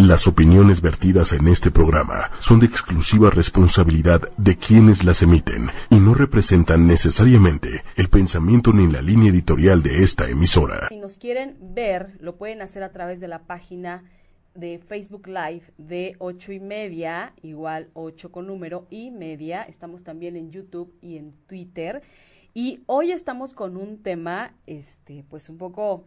Las opiniones vertidas en este programa son de exclusiva responsabilidad de quienes las emiten y no representan necesariamente el pensamiento ni la línea editorial de esta emisora. Si nos quieren ver, lo pueden hacer a través de la página de Facebook Live de ocho y media, igual 8 con número y media. Estamos también en YouTube y en Twitter. Y hoy estamos con un tema, este, pues un poco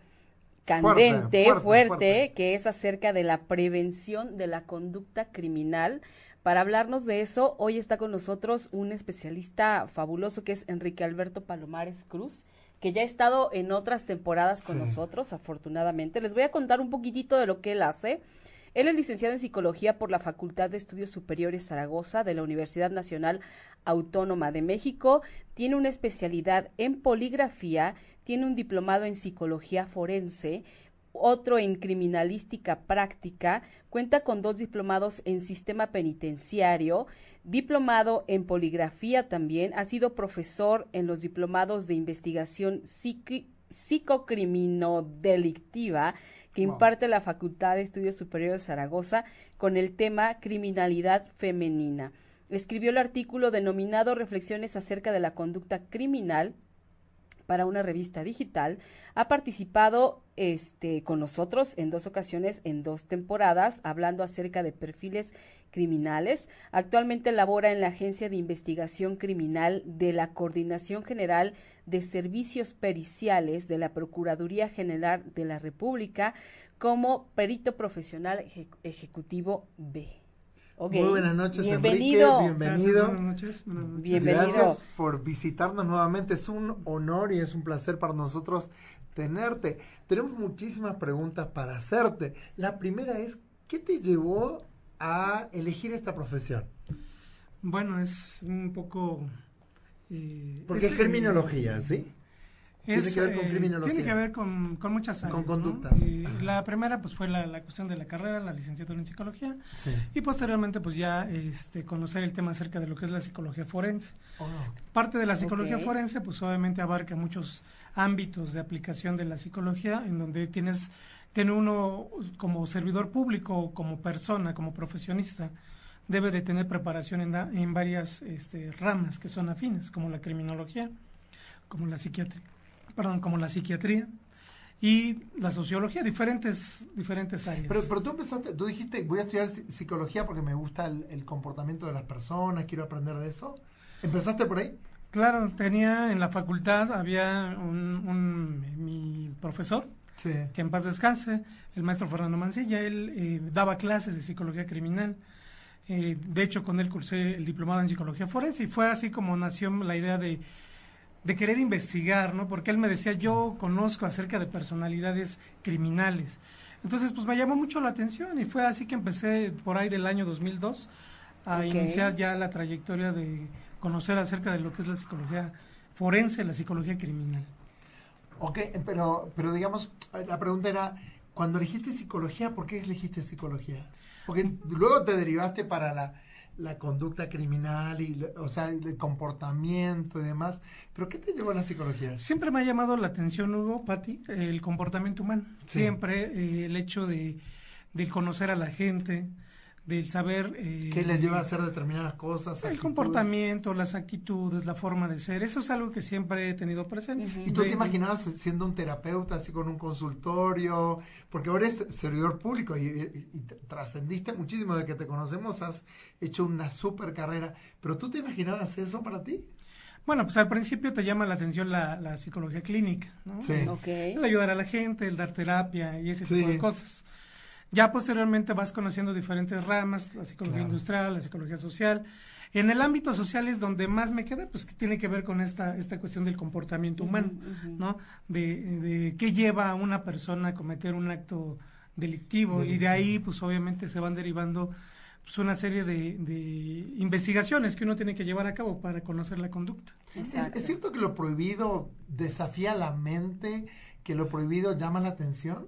candente, fuerte, que es acerca de la prevención de la conducta criminal. Para hablarnos de eso, hoy está con nosotros un especialista fabuloso que es Enrique Alberto Palomares Cruz, que ya ha estado en otras temporadas con nosotros, afortunadamente. Les voy a contar un poquitito de lo que él hace. Él es licenciado en Psicología por la Facultad de Estudios Superiores Zaragoza de la Universidad Nacional Autónoma de México. Tiene una especialidad en poligrafía tiene un diplomado en psicología forense, otro en criminalística práctica, cuenta con dos diplomados en sistema penitenciario, diplomado en poligrafía también, ha sido profesor en los diplomados de investigación psicocriminodelictiva que imparte la Facultad de Estudios Superiores de Zaragoza con el tema criminalidad femenina. Escribió el artículo denominado Reflexiones acerca de la conducta criminal para una revista digital. Ha participado este, con nosotros en dos ocasiones, en dos temporadas, hablando acerca de perfiles criminales. Actualmente labora en la Agencia de Investigación Criminal de la Coordinación General de Servicios Periciales de la Procuraduría General de la República como perito profesional ejecutivo B. Muy buenas noches, bienvenido. Enrique. Bienvenido. buenas noches. Bienvenido. Gracias por visitarnos nuevamente. Es un honor y es un placer para nosotros tenerte. Tenemos muchísimas preguntas para hacerte. La primera es, ¿qué te llevó a elegir esta profesión? Bueno, es un poco... Eh, Porque es, terminología, ¿sí? Tiene que ver con eh, criminología. Tiene que ver con, muchas áreas. Con conductas. la primera pues fue la, cuestión de la carrera, la licenciatura en psicología. Y posteriormente pues ya este, conocer el tema acerca de lo que es la psicología forense. Oh. Parte de la psicología forense pues obviamente abarca muchos ámbitos de aplicación de la psicología en donde tienes, tiene uno como servidor público, como persona, como profesionista, debe de tener preparación en, en varias este, ramas que son afines, como la criminología, como la psiquiatría perdón, como la psiquiatría y la sociología, diferentes, diferentes áreas. Pero, pero tú empezaste, tú dijiste, voy a estudiar psicología porque me gusta el, comportamiento de las personas, quiero aprender de eso. ¿Empezaste por ahí? Claro, tenía en la facultad, había un, mi profesor, que en paz descanse, el maestro Fernando Mancilla, él eh, daba clases de psicología criminal. Eh, de hecho, con él cursé el diplomado en psicología forense y fue así como nació la idea de de querer investigar, ¿no? Porque él me decía, yo conozco acerca de personalidades criminales. Entonces, pues me llamó mucho la atención y fue así que empecé por ahí del año 2002 a iniciar ya la trayectoria de conocer acerca de lo que es la psicología forense, la psicología criminal. Ok, pero, pero digamos, la pregunta era, cuando elegiste psicología, ¿por qué elegiste psicología? Porque luego te derivaste para la la conducta criminal y o sea el comportamiento y demás. Pero qué te llevó a la psicología siempre me ha llamado la atención Hugo Patti el comportamiento humano. Siempre eh, el hecho de, de conocer a la gente del saber... Eh, ¿Qué les lleva a hacer determinadas cosas? El comportamiento, las actitudes, la forma de ser, eso es algo que siempre he tenido presente. ¿Y tú te imaginabas siendo un terapeuta, así con un consultorio? Porque ahora eres servidor público y, trascendiste muchísimo de que te conocemos, has hecho una super carrera, pero ¿tú te imaginabas eso para ti? Bueno, pues al principio te llama la atención la, psicología clínica, ¿no? Sí. El ayudar a la gente, el dar terapia y ese tipo de cosas. Ya posteriormente vas conociendo diferentes ramas, la psicología industrial, la psicología social. En el ámbito social es donde más me queda, pues que tiene que ver con esta, esta cuestión del comportamiento humano, ¿no? De, de, qué lleva a una persona a cometer un acto delictivo, y de ahí pues obviamente se van derivando pues, una serie de, de, investigaciones que uno tiene que llevar a cabo para conocer la conducta. ¿Es, ¿Es, cierto que lo prohibido desafía la mente, que lo prohibido llama la atención?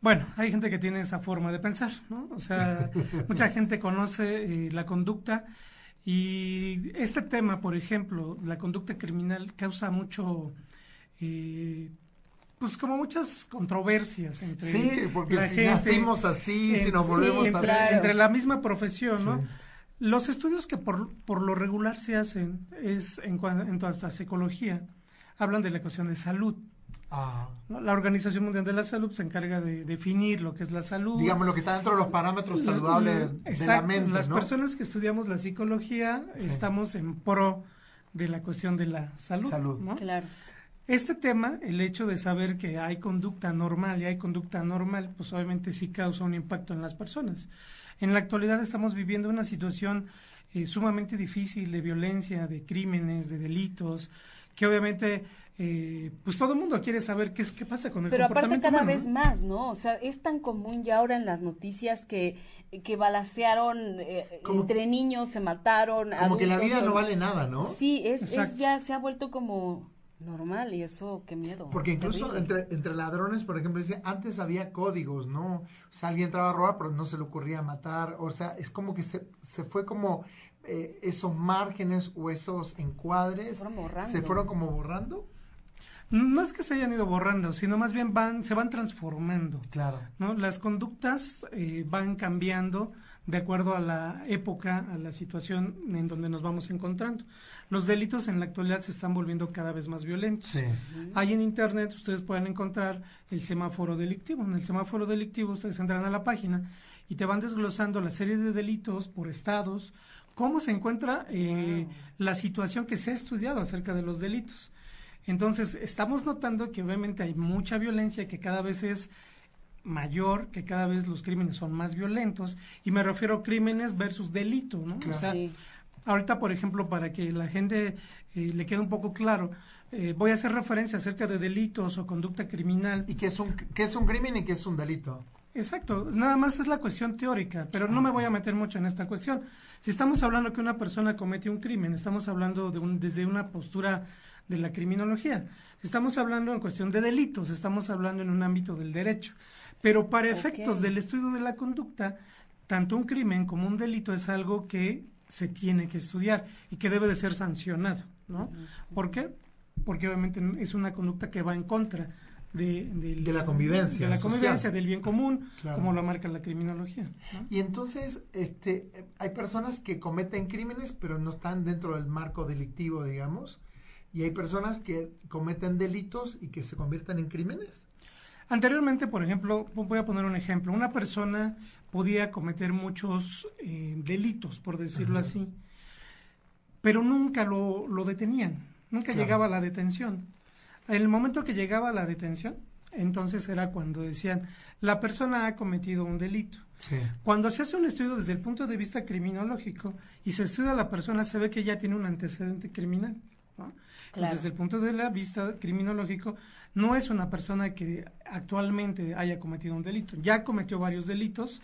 Bueno, hay gente que tiene esa forma de pensar, ¿no? O sea, mucha gente conoce eh, la conducta y este tema, por ejemplo, la conducta criminal causa mucho, eh, pues como muchas controversias entre sí, porque la si gente, nacimos así, si nos volvemos a entre, entre la misma profesión, ¿no? Los estudios que por, por lo regular se hacen es en, en toda esta psicología hablan de la cuestión de salud. Ah. La Organización Mundial de la Salud se encarga de definir lo que es la salud. Digamos, lo que está dentro de los parámetros saludables de la mente. Las personas que estudiamos la psicología estamos en pro de la cuestión de la salud. salud. ¿no? Claro. Este tema, el hecho de saber que hay conducta normal y hay conducta normal, pues obviamente sí causa un impacto en las personas. En la actualidad estamos viviendo una situación eh, sumamente difícil de violencia, de crímenes, de delitos, que obviamente eh, pues todo el mundo quiere saber qué es qué pasa con el Pero aparte cada vez más, ¿no? O sea, es tan común ya ahora en las noticias que, que balacearon eh, entre niños, se mataron. Como que la vida no vale nada, ¿no? Sí, es, es, ya se ha vuelto como normal y eso qué miedo. Porque incluso entre, entre ladrones, por ejemplo, dice, antes había códigos, ¿no? O sea, alguien entraba a robar, pero no se le ocurría matar. O sea, es como que se, se fue como eh, esos márgenes o esos encuadres. Se fueron borrando. Se fueron como borrando. No es que se hayan ido borrando, sino más bien van, se van transformando. Claro. ¿no? Las conductas eh, van cambiando de acuerdo a la época, a la situación en donde nos vamos encontrando. Los delitos en la actualidad se están volviendo cada vez más violentos. Sí. Hay en Internet, ustedes pueden encontrar el semáforo delictivo. En el semáforo delictivo ustedes entran a la página y te van desglosando la serie de delitos por estados, cómo se encuentra eh, la situación que se ha estudiado acerca de los delitos. Entonces, estamos notando que obviamente hay mucha violencia, que cada vez es mayor, que cada vez los crímenes son más violentos, y me refiero a crímenes versus delitos, ¿no? O sea, ahorita, por ejemplo, para que la gente eh, le quede un poco claro, eh, voy a hacer referencia acerca de delitos o conducta criminal. ¿Y qué es un, qué es un crimen y qué es un delito? Exacto, nada más es la cuestión teórica, pero no me voy a meter mucho en esta cuestión. Si estamos hablando que una persona comete un crimen, estamos hablando de un, desde una postura de la criminología. Si estamos hablando en cuestión de delitos, estamos hablando en un ámbito del derecho. Pero para efectos del estudio de la conducta, tanto un crimen como un delito es algo que se tiene que estudiar y que debe de ser sancionado, ¿no? ¿Por qué? Porque obviamente es una conducta que va en contra de, la convivencia. De la convivencia, del bien común, como lo marca la criminología. Y entonces, este, hay personas que cometen crímenes, pero no están dentro del marco delictivo, digamos, y hay personas que cometen delitos y que se convierten en crímenes. Anteriormente, por ejemplo, voy a poner un ejemplo, una persona podía cometer muchos eh, delitos, por decirlo así, pero nunca lo, lo detenían, nunca llegaba a la detención. En el momento que llegaba a la detención, entonces era cuando decían, la persona ha cometido un delito. Cuando se hace un estudio desde el punto de vista criminológico y se estudia a la persona, se ve que ya tiene un antecedente criminal. Desde el punto de la vista criminológico, no es una persona que actualmente haya cometido un delito. Ya cometió varios delitos,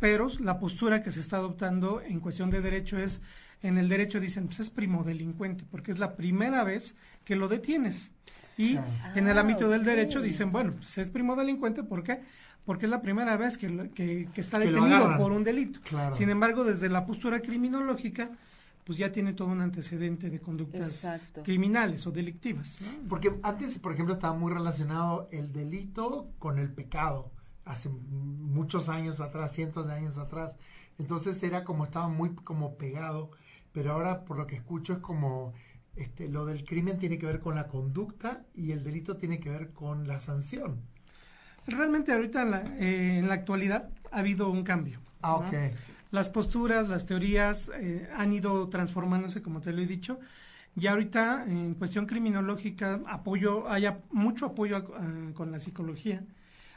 pero la postura que se está adoptando en cuestión de derecho es, en el derecho dicen, pues es primo delincuente, porque es la primera vez que lo detienes. Y en el ámbito del derecho dicen, bueno, pues es primo delincuente, ¿por qué? Porque es la primera vez que, que, está detenido por un delito. Sin embargo, desde la postura criminológica, pues ya tiene todo un antecedente de conductas criminales o delictivas. Porque antes, por ejemplo, estaba muy relacionado el delito con el pecado, hace muchos años atrás, cientos de años atrás. Entonces era como, estaba muy como pegado, pero ahora por lo que escucho es como este, lo del crimen tiene que ver con la conducta y el delito tiene que ver con la sanción. Realmente ahorita en la, eh, en la actualidad ha habido un cambio. Ah, ok. Las posturas, las teorías eh, han ido transformándose, como te lo he dicho. Y ahorita, en cuestión criminológica, apoyo, hay mucho apoyo con la psicología.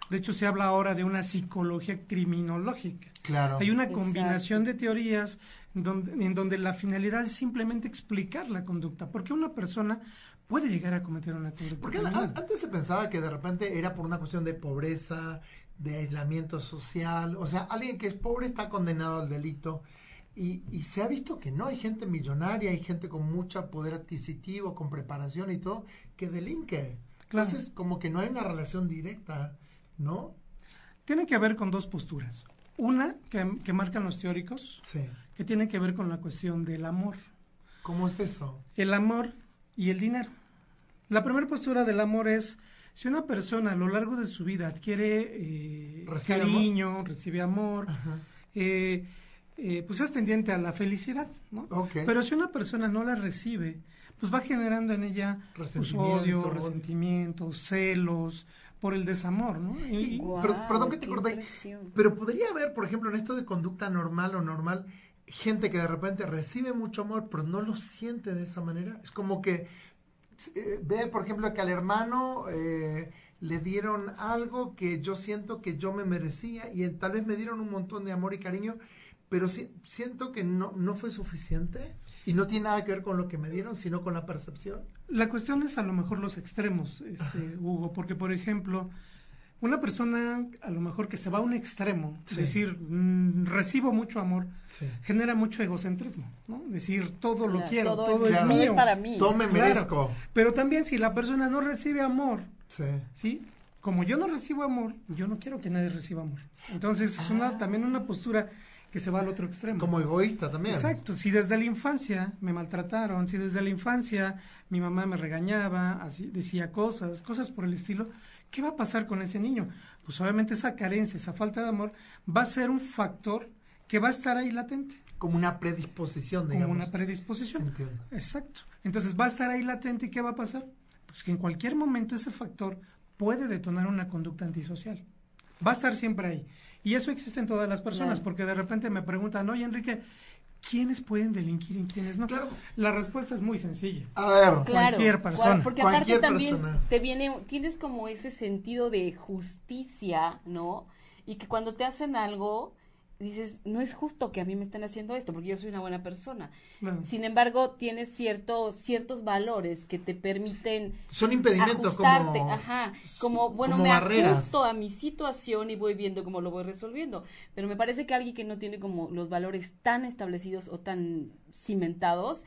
De hecho, se habla ahora de una psicología criminológica. Claro. Hay una combinación de teorías en donde la finalidad es simplemente explicar la conducta. Porque una persona puede llegar a cometer una conducta Porque antes se pensaba que de repente era por una cuestión de pobreza, de aislamiento social. O sea, alguien que es pobre está condenado al delito. Y, y, se ha visto que no, hay gente millonaria, hay gente con mucho poder adquisitivo, con preparación y todo, que delinque. Entonces, como que no hay una relación directa, ¿no? Tiene que ver con dos posturas. Una que, que marcan los teóricos, sí que tiene que ver con la cuestión del amor. ¿Cómo es eso? El amor y el dinero. La primera postura del amor es, Si una persona a lo largo de su vida adquiere eh, cariño, recibe amor, eh, eh, pues es tendiente a la felicidad, ¿no? Pero si una persona no la recibe, pues va generando en ella pues, odio, resentimiento, celos por el desamor, ¿no? pero, perdón que te corté, pero podría haber, por ejemplo, en esto de conducta normal o normal, gente que de repente recibe mucho amor, pero no lo siente de esa manera. Es como que eh, ve, por ejemplo, que al hermano eh, le dieron algo que yo siento que yo me merecía y tal vez me dieron un montón de amor y cariño, pero siento que no, no fue suficiente y no tiene nada que ver con lo que me dieron, sino con la percepción. La cuestión es a lo mejor los extremos, este, Hugo, porque por ejemplo, una persona a lo mejor que se va a un extremo, es decir, mm, recibo mucho amor, genera mucho egocentrismo, ¿no? Decir, todo lo quiero, todo, es, mío. para mí. Todo me merezco. Pero también si la persona no recibe amor, sí. Como yo no recibo amor, yo no quiero que nadie reciba amor. Entonces es una, ah. también una postura que se va al otro extremo. Como egoísta también. Exacto. Si desde la infancia me maltrataron, si desde la infancia mi mamá me regañaba, así, decía cosas, cosas por el estilo, ¿qué va a pasar con ese niño? Pues obviamente esa carencia, esa falta de amor va a ser un factor que va a estar ahí latente. Como una predisposición, digamos. Como una predisposición. Entiendo. Exacto. Entonces va a estar ahí latente y ¿qué va a pasar? Pues que en cualquier momento ese factor puede detonar una conducta antisocial. Va a estar siempre ahí. Y eso existe en todas las personas, porque de repente me preguntan, oye Enrique, ¿quiénes pueden delinquir y quiénes no? Claro. La respuesta es muy sencilla. A ver, cualquier persona. Porque aparte también te viene, tienes como ese sentido de justicia, ¿no? Y que cuando te hacen algo, dices, no es justo que a mí me estén haciendo esto, porque yo soy una buena persona. Sin embargo, tienes ciertos ciertos valores que te permiten son impedimentos como ajá, como bueno, me ajusto a mi situación y voy viendo cómo lo voy resolviendo. Pero me parece que alguien que no tiene como los valores tan establecidos o tan cimentados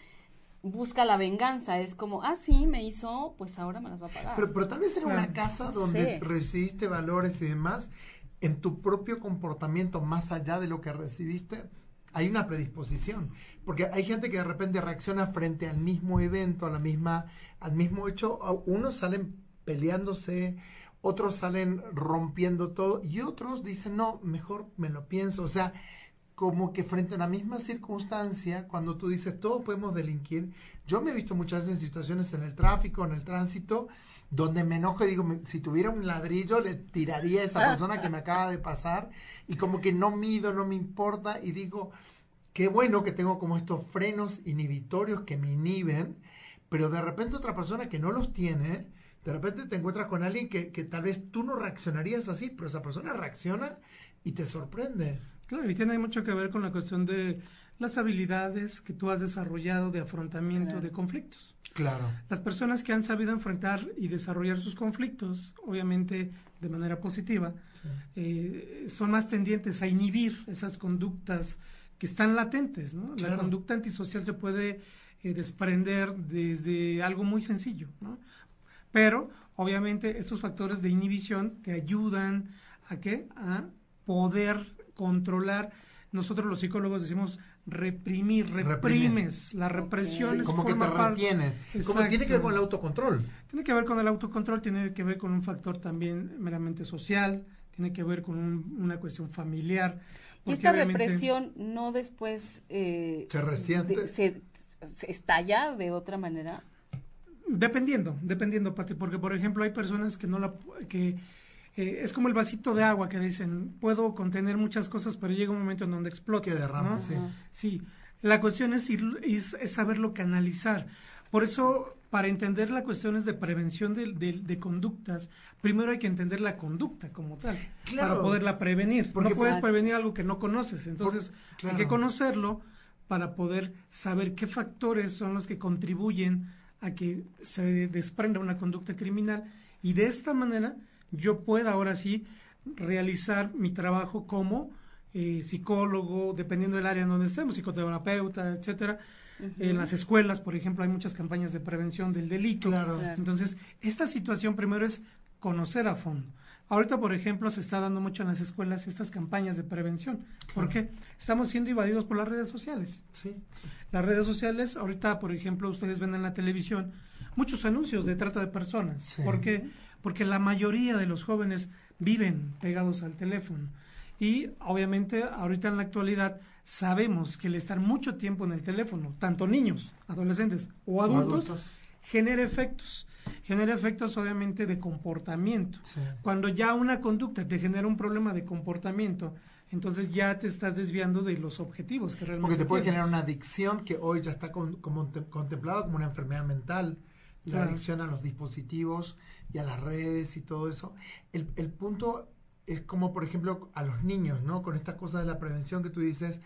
busca la venganza, es como, ah, sí, me hizo, pues ahora me las va a pagar. Pero, pero tal vez era una casa donde recibiste valores y demás, en tu propio comportamiento, más allá de lo que recibiste, hay una predisposición. Porque hay gente que de repente reacciona frente al mismo evento, a la misma, al mismo hecho. Unos salen peleándose, otros salen rompiendo todo y otros dicen, no, mejor me lo pienso. O sea, como que frente a la misma circunstancia, cuando tú dices, todos podemos delinquir, yo me he visto muchas veces en situaciones en el tráfico, en el tránsito, donde me enojo y digo, si tuviera un ladrillo le tiraría a esa persona que me acaba de pasar y como que no mido, no me importa y digo, qué bueno que tengo como estos frenos inhibitorios que me inhiben, pero de repente otra persona que no los tiene, de repente te encuentras con alguien que, que tal vez tú no reaccionarías así, pero esa persona reacciona y te sorprende. Claro, y tiene mucho que ver con la cuestión de las habilidades que tú has desarrollado de afrontamiento de conflictos. Claro. Las personas que han sabido enfrentar y desarrollar sus conflictos, obviamente de manera positiva, eh, son más tendientes a inhibir esas conductas que están latentes. ¿no? La conducta antisocial se puede eh, desprender desde algo muy sencillo, ¿no? pero obviamente estos factores de inhibición te ayudan a qué? A poder controlar. Nosotros los psicólogos decimos reprimir, reprimes, la represión es como que te retiene, como tiene que ver con el autocontrol. Tiene que ver con el autocontrol, tiene que ver con un factor también meramente social, tiene que ver con una cuestión familiar. Y esta represión no después eh, se resiente, se, estalla de otra manera. Dependiendo, dependiendo, Pati, porque por ejemplo hay personas que no la que eh, es como el vasito de agua que dicen, puedo contener muchas cosas, pero llega un momento en donde explota. Que derrama, sí. Sí, la cuestión es, ir, es, saberlo canalizar. Por eso, para entender las cuestiones de prevención de, de, conductas, primero hay que entender la conducta como tal, para poderla prevenir. Porque no puedes prevenir algo que no conoces, entonces hay que conocerlo para poder saber qué factores son los que contribuyen a que se desprenda una conducta criminal y de esta manera yo pueda ahora sí realizar mi trabajo como eh, psicólogo, dependiendo del área en donde estemos, psicoterapeuta, etcétera. En las escuelas, por ejemplo, hay muchas campañas de prevención del delito. Entonces, esta situación primero es conocer a fondo. Ahorita, por ejemplo, se está dando mucho en las escuelas estas campañas de prevención. porque Estamos siendo invadidos por las redes sociales. Sí. Las redes sociales, ahorita, por ejemplo, ustedes ven en la televisión muchos anuncios de trata de personas. ¿Por qué? porque la mayoría de los jóvenes viven pegados al teléfono. Y obviamente ahorita en la actualidad sabemos que el estar mucho tiempo en el teléfono, tanto niños, adolescentes o adultos, genera efectos. Genera efectos obviamente de comportamiento. Cuando ya una conducta te genera un problema de comportamiento, entonces ya te estás desviando de los objetivos que realmente Porque te puede generar una adicción que hoy ya está como contemplada como una enfermedad mental, la adicción a los dispositivos y a las redes y todo eso. El, el punto es como, por ejemplo, a los niños, ¿no? Con esta cosa de la prevención que tú dices,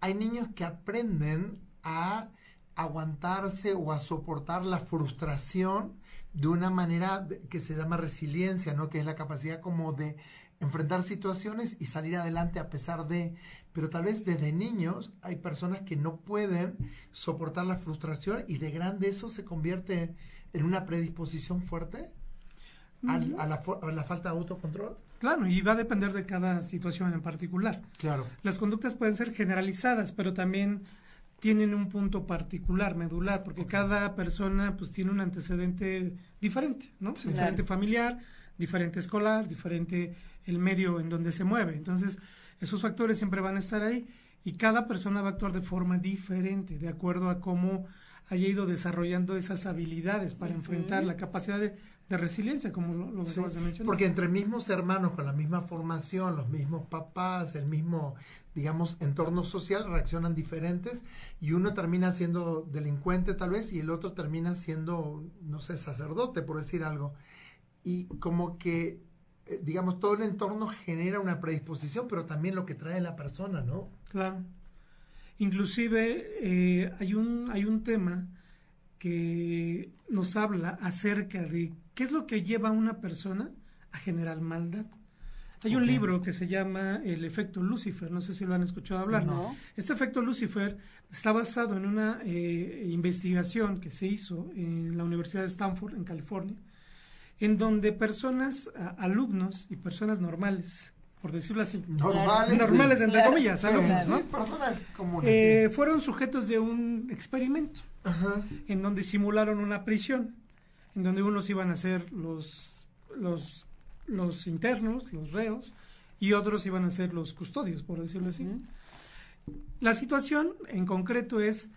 hay niños que aprenden a aguantarse o a soportar la frustración de una manera que se llama resiliencia, ¿no? Que es la capacidad como de enfrentar situaciones y salir adelante a pesar de, pero tal vez desde niños hay personas que no pueden soportar la frustración y de grande eso se convierte en una predisposición fuerte a, la, a la falta de autocontrol. Claro, y va a depender de cada situación en particular. Claro. Las conductas pueden ser generalizadas, pero también tienen un punto particular, medular, porque cada persona pues tiene un antecedente diferente, ¿no? Diferente familiar, diferente escolar, diferente el medio en donde se mueve. Entonces, esos factores siempre van a estar ahí y cada persona va a actuar de forma diferente, de acuerdo a cómo haya ido desarrollando esas habilidades para enfrentar la capacidad de, resiliencia, como lo, lo acabas de mencionar. Porque entre mismos hermanos con la misma formación, los mismos papás, el mismo digamos, entorno social reaccionan diferentes y uno termina siendo delincuente tal vez y el otro termina siendo, no sé, sacerdote, por decir algo. Y como que, digamos, todo el entorno genera una predisposición, pero también lo que trae la persona, ¿no? Claro. Inclusive eh, hay, un, hay un tema que nos habla acerca de qué es lo que lleva a una persona a generar maldad. Hay un libro que se llama El efecto Lucifer, no sé si lo han escuchado hablar. Este efecto Lucifer está basado en una eh, investigación que se hizo en la Universidad de Stanford, en California, en donde personas, alumnos y personas normales, por decirlo así, normales, entre comillas, alumnos, ¿no? personas comunes, eh, fueron sujetos de un experimento en donde simularon una prisión, en donde unos iban a ser los, los los internos, los reos, y otros iban a ser los custodios, por decirlo así. La situación en concreto es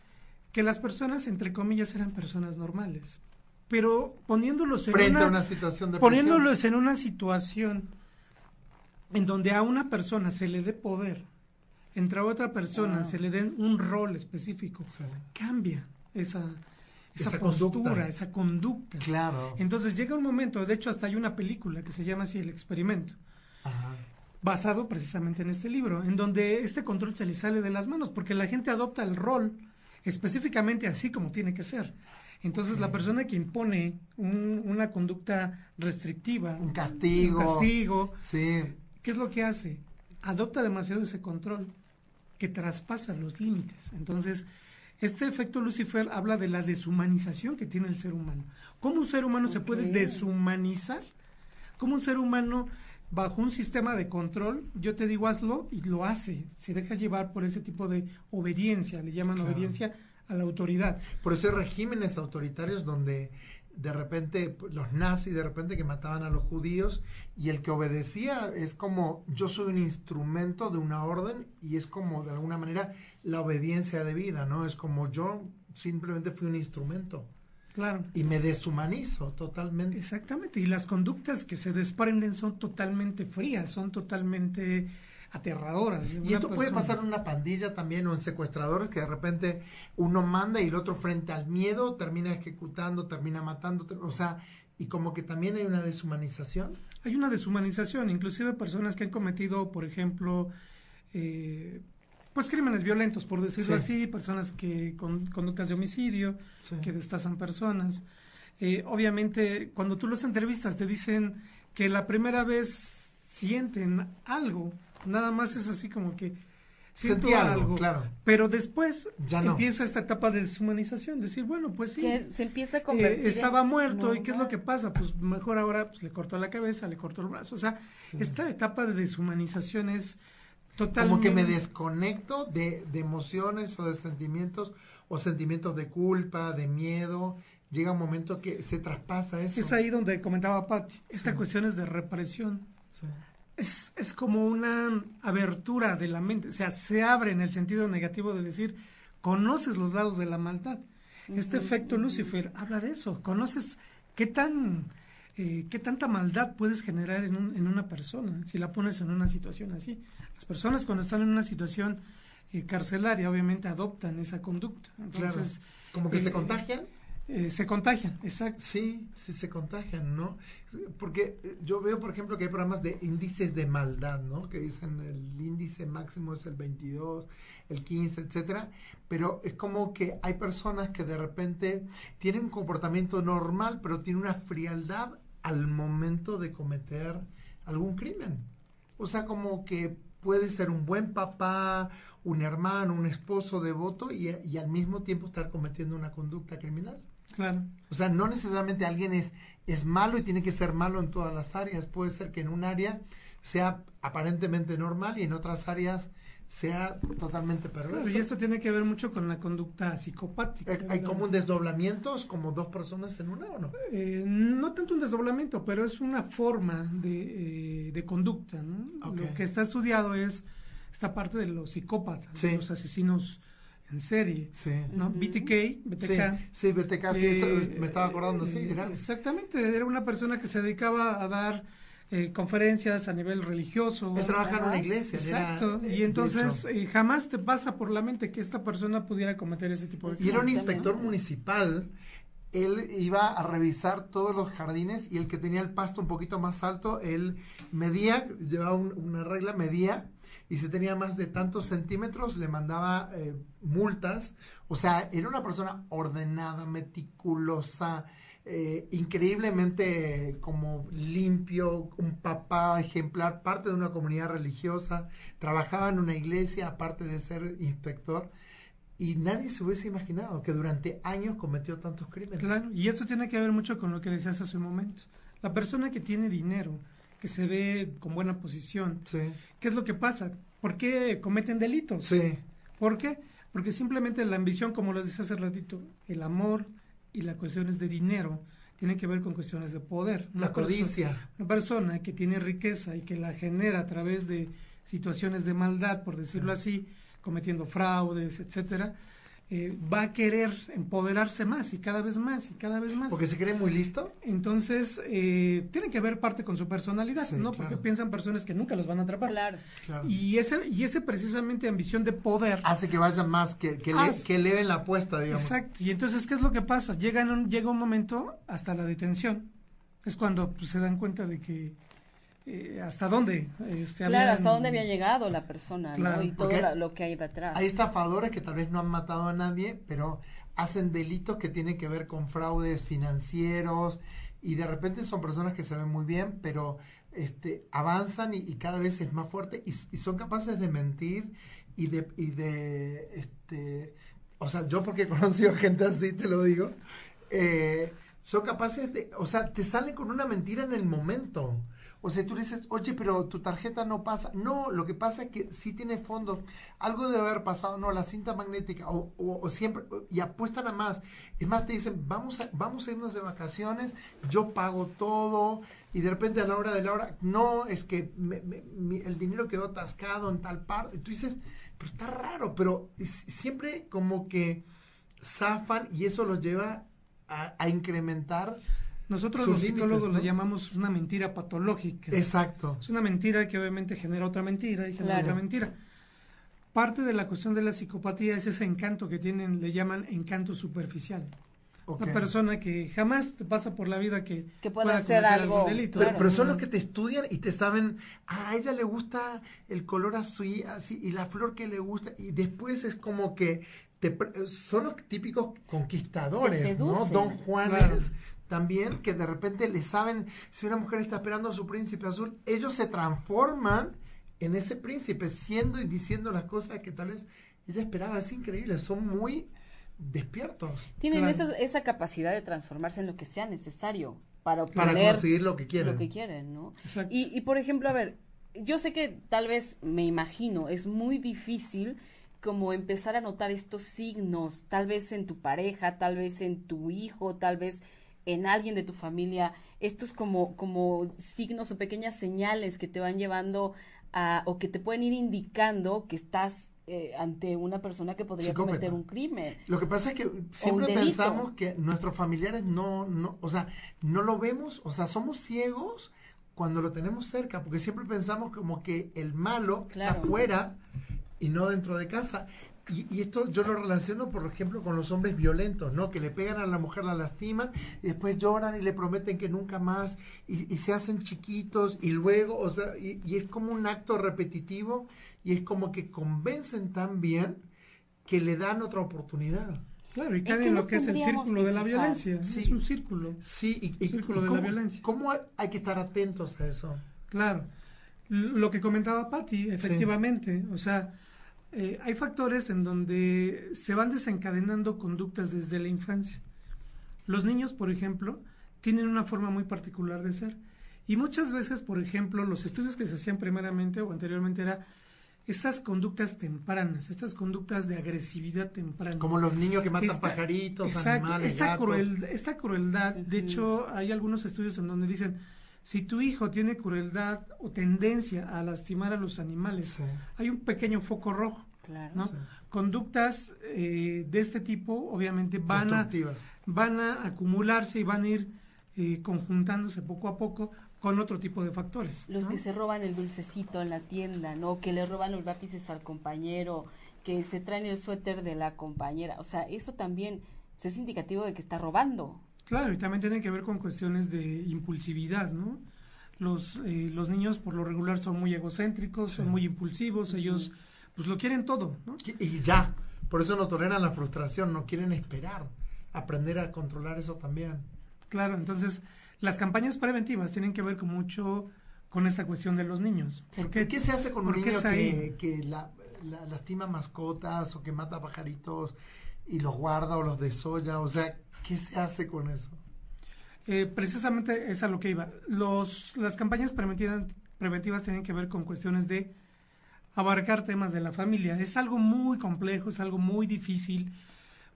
que las personas, entre comillas, eran personas normales, pero poniéndolos en una, situación de poniéndolos en una situación en donde a una persona se le dé poder, entre a otra persona se le den un rol específico, cambia esa esa, postura, esa conducta. Claro. Entonces llega un momento, de hecho hasta hay una película que se llama así El experimento, basado precisamente en este libro, en donde este control se le sale de las manos, porque la gente adopta el rol específicamente así como tiene que ser. Entonces la persona que impone una conducta restrictiva, un castigo, un castigo, sí. ¿qué es lo que hace? Adopta demasiado ese control que traspasa los límites. Entonces, este efecto Lucifer habla de la deshumanización que tiene el ser humano. ¿Cómo un ser humano se puede deshumanizar? ¿Cómo un ser humano bajo un sistema de control, yo te digo hazlo y lo hace, se deja llevar por ese tipo de obediencia, le llaman obediencia a la autoridad. Por eso hay regímenes autoritarios donde de repente los nazis de repente que mataban a los judíos y el que obedecía es como yo soy un instrumento de una orden y es como de alguna manera la obediencia de vida, ¿no? Es como yo simplemente fui un instrumento. Claro. Y me deshumanizo totalmente. Exactamente. Y las conductas que se desprenden son totalmente frías, son totalmente aterradoras. Y esto puede pasar en una pandilla también o en secuestradores que de repente uno manda y el otro frente al miedo termina ejecutando, termina matando, o sea, y como que también hay una deshumanización. Hay una deshumanización, inclusive personas que han cometido, por ejemplo, eh, pues crímenes violentos, por decirlo así, personas que con conductas de homicidio, que destazan personas. Eh, obviamente, cuando tú los entrevistas, te dicen que la primera vez sienten algo, nada más es así como que siento algo, claro. pero después ya empieza esta etapa de deshumanización, decir, bueno, pues sí, se empieza a convertir eh, estaba muerto y qué es lo que pasa, pues mejor ahora pues, le cortó la cabeza, le cortó el brazo, o sea, esta etapa de deshumanización es como que me desconecto de, emociones o de sentimientos o sentimientos de culpa, de miedo. llega un momento que se traspasa eso. Es ahí donde comentaba Patti, esta cuestión es de represión. Es, es como una abertura de la mente, o sea, se abre en el sentido negativo de decir, conoces los lados de la maldad. Este efecto Lucifer habla de eso, conoces qué tan... Eh, qué tanta maldad puedes generar en, un, en, una persona si la pones en una situación así. Las personas cuando están en una situación eh, carcelaria obviamente adoptan esa conducta. Entonces, como que se eh, contagian. Eh, se contagian, exacto. Sí, sí se contagian, ¿no? Porque yo veo, por ejemplo, que hay programas de índices de maldad, ¿no? Que dicen el índice máximo es el 22, el 15, etcétera. Pero es como que hay personas que de repente tienen un comportamiento normal, pero tienen una frialdad al momento de cometer algún crimen. O sea, como que puede ser un buen papá, un hermano, un esposo devoto y al mismo tiempo estar cometiendo una conducta criminal. Claro. O sea, no necesariamente alguien es, es malo y tiene que ser malo en todas las áreas. Puede ser que en un área sea aparentemente normal y en otras áreas sea totalmente perverso. y esto tiene que ver mucho con la conducta psicopática. Eh, ¿Hay como un desdoblamiento? como dos personas en una o no? Eh, no tanto un desdoblamiento, pero es una forma de, eh, de conducta. ¿no? Lo que está estudiado es esta parte de los psicópatas, los asesinos en serie, sí. ¿no? BTK, BTK. Sí, BTK, sí, eh, me estaba acordando, sí, era. Exactamente, era una persona que se dedicaba a dar eh, conferencias a nivel religioso. Él trabaja en una iglesia. Exacto, y entonces eh, jamás te pasa por la mente que esta persona pudiera cometer ese tipo de cosas. Y era un inspector municipal él iba a revisar todos los jardines y el que tenía el pasto un poquito más alto, él medía, llevaba una regla, medía y si tenía más de tantos centímetros le mandaba eh, multas. O sea, era una persona ordenada, meticulosa, eh, increíblemente como limpio, un papá ejemplar, parte de una comunidad religiosa, trabajaba en una iglesia aparte de ser inspector. Y nadie se hubiese imaginado que durante años cometió tantos crímenes. Claro, y esto tiene que ver mucho con lo que decías hace un momento. La persona que tiene dinero, que se ve con buena posición. ¿Qué es lo que pasa? ¿Por qué cometen delitos? Sí. ¿Por qué? Porque simplemente la ambición, como lo decía hace ratito, el amor y las cuestiones de dinero tienen que ver con cuestiones de poder. la codicia. una persona que tiene riqueza y que la genera a través de situaciones de maldad, por decirlo así, cometiendo fraudes, etcétera, eh, va a querer empoderarse más y cada vez más y cada vez más. Porque se cree muy listo. Entonces, eh, tiene que ver parte con su personalidad, ¿no? Porque piensan personas que nunca los van a atrapar. Claro. Y ese, y ese precisamente ambición de poder. Hace que vayan más, que, que, le, que eleven la apuesta, digamos. Exacto. Y entonces, ¿qué es lo que pasa? Llega un, llega un momento hasta la detención. Es cuando pues, se dan cuenta de que eh, hasta dónde este, claro hasta dónde había llegado la persona y todo lo que hay detrás. hay estafadores que tal vez no han matado a nadie pero hacen delitos que tienen que ver con fraudes financieros y de repente son personas que se ven muy bien pero este avanzan y, cada vez es más fuerte y, son capaces de mentir y de y de este o sea yo porque he conocido gente así te lo digo eh, son capaces de o sea te salen con una mentira en el momento o sea, tú dices, oye, pero tu tarjeta no pasa. No, lo que pasa es que sí tiene fondos. Algo debe haber pasado. No, la cinta magnética. O, o, siempre. Y apuestan a más. Es más, te dicen, vamos a, vamos a irnos de vacaciones. Yo pago todo. Y de repente a la hora de la hora, no, es que el dinero quedó atascado en tal parte. Tú dices, pero está raro. Pero siempre como que zafan y eso los lleva a incrementar nosotros los psicólogos le llamamos una mentira patológica. Exacto. Es una mentira que obviamente genera otra mentira y genera otra mentira. Parte de la cuestión de la psicopatía es ese encanto que tienen, le llaman encanto superficial. Una persona que jamás te pasa por la vida que, que pueda hacer algo. delito. Pero, son los que te estudian y te saben, ah, a ella le gusta el color azul así, y la flor que le gusta, y después es como que te, son los típicos conquistadores, ¿no? Don Juanes, también que de repente le saben si una mujer está esperando a su príncipe azul, ellos se transforman en ese príncipe, siendo y diciendo las cosas que tal vez ella esperaba. Es increíble, son muy despiertos. Tienen esa, esa, capacidad de transformarse en lo que sea necesario para obtener para conseguir lo que quieren. Lo que quieren, ¿no? Y, y por ejemplo, a ver, yo sé que tal vez me imagino, es muy difícil como empezar a notar estos signos, tal vez en tu pareja, tal vez en tu hijo, tal vez en alguien de tu familia, estos como, como signos o pequeñas señales que te van llevando a, o que te pueden ir indicando que estás eh, ante una persona que podría cometer un crimen. Lo que pasa es que siempre pensamos que nuestros familiares no, no, o sea, no lo vemos, o sea, somos ciegos cuando lo tenemos cerca, porque siempre pensamos como que el malo está afuera y no dentro de casa. Y, esto yo lo relaciono, por ejemplo, con los hombres violentos, ¿no? Que le pegan a la mujer, la lastiman, y después lloran y le prometen que nunca más, y, se hacen chiquitos, y luego, o sea, y, es como un acto repetitivo, y es como que convencen tan bien que le dan otra oportunidad. Claro, y cae en lo que es el círculo de la violencia. Es un círculo. Sí, y, círculo de la violencia. ¿Cómo hay que estar atentos a eso? Claro. Lo que comentaba Patti, efectivamente. O sea, eh, hay factores en donde se van desencadenando conductas desde la infancia. Los niños, por ejemplo, tienen una forma muy particular de ser. Y muchas veces, por ejemplo, los estudios que se hacían primeramente o anteriormente era estas conductas tempranas, estas conductas de agresividad temprana. Como los niños que matan pajaritos, animales, esta, Crueldad, esta crueldad, de hecho, hay algunos estudios en donde dicen, si tu hijo tiene crueldad o tendencia a lastimar a los animales, hay un pequeño foco rojo. ¿no? Conductas eh, de este tipo obviamente van a, van a acumularse y van a ir eh, conjuntándose poco a poco con otro tipo de factores. Los que se roban el dulcecito en la tienda, ¿no? Que le roban los lápices al compañero, que se traen el suéter de la compañera. O sea, eso también es indicativo de que está robando. Claro, y también tiene que ver con cuestiones de impulsividad, ¿no? Los, eh, los niños por lo regular son muy egocéntricos, son muy impulsivos, ellos pues lo quieren todo, ¿no? Y ya, por eso no toleran la frustración, no quieren esperar, aprender a controlar eso también. Claro, entonces las campañas preventivas tienen que ver con mucho con esta cuestión de los niños. ¿Por qué, se hace con un niño que, que la, lastima mascotas o que mata pajaritos y los guarda o los desolla? O sea, ¿qué se hace con eso? Eh, precisamente es a lo que iba. Los, las campañas preventivas, preventivas tienen que ver con cuestiones de abarcar temas de la familia. Es algo muy complejo, es algo muy difícil,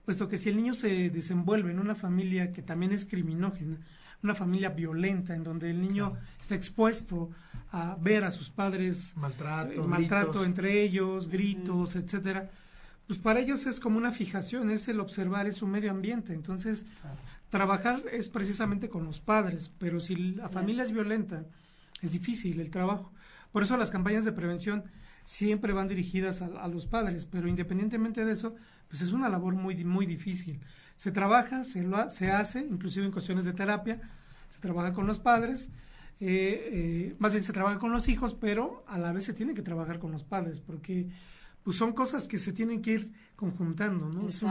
puesto que si el niño se desenvuelve en una familia que también es criminógena, una familia violenta en donde el niño está expuesto a ver a sus padres maltrato, eh, maltrato entre ellos, gritos, etcétera. Pues para ellos es como una fijación, es el observar, es su medio ambiente. Entonces, trabajar es precisamente con los padres, pero si la familia es violenta, es difícil el trabajo. Por eso las campañas de prevención siempre van dirigidas a, a, los padres, pero independientemente de eso, pues es una labor muy, muy difícil se trabaja, se, lo, se hace, inclusive en cuestiones de terapia, se trabaja con los padres, eh, eh, más bien se trabaja con los hijos, pero a la vez se tiene que trabajar con los padres, porque pues son cosas que se tienen que ir conjuntando, ¿no? Es,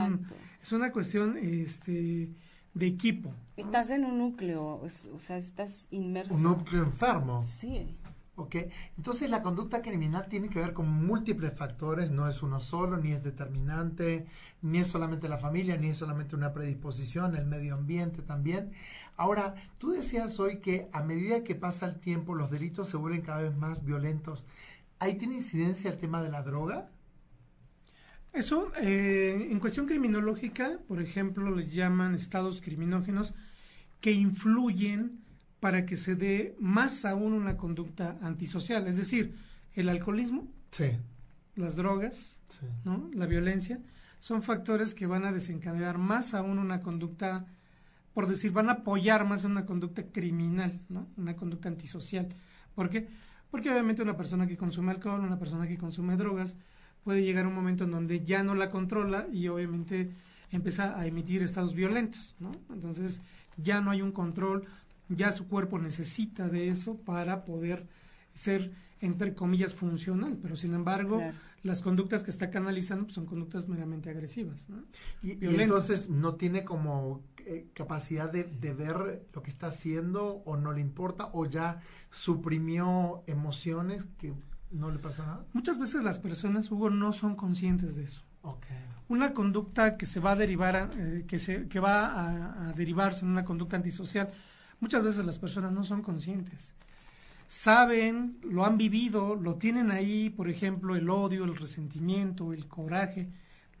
es, una cuestión este, de equipo. Estás en un núcleo, o sea, estás inmerso. Un núcleo enfermo. Sí. ¿Ok? Entonces la conducta criminal tiene que ver con múltiples factores, no es uno solo, ni es determinante, ni es solamente la familia, ni es solamente una predisposición, el medio ambiente también. Ahora, tú decías hoy que a medida que pasa el tiempo los delitos se vuelven cada vez más violentos. ¿Ahí tiene incidencia el tema de la droga? Eso, eh, en cuestión criminológica, por ejemplo, les llaman estados criminógenos que influyen para que se dé más aún una conducta antisocial, es decir, el alcoholismo, las drogas, ¿no? la violencia, son factores que van a desencadenar más aún una conducta, por decir, van a apoyar más una conducta criminal, ¿no? una conducta antisocial. ¿Por qué? Porque obviamente una persona que consume alcohol, una persona que consume drogas, puede llegar un momento en donde ya no la controla y obviamente empieza a emitir estados violentos, ¿no? Entonces ya no hay un control, ya su cuerpo necesita de eso para poder ser, entre comillas, funcional, pero sin embargo, las conductas que está canalizando pues, son conductas meramente agresivas. Y, entonces no tiene como eh, capacidad de, de, ver lo que está haciendo o no le importa o ya suprimió emociones que no le pasa nada. Muchas veces las personas, Hugo, no son conscientes de eso. Una conducta que se va a derivar, eh, que, se, que va a, a derivarse en una conducta antisocial, muchas veces las personas no son conscientes. saben, lo han vivido, lo tienen ahí, por ejemplo, el odio, el resentimiento, el coraje,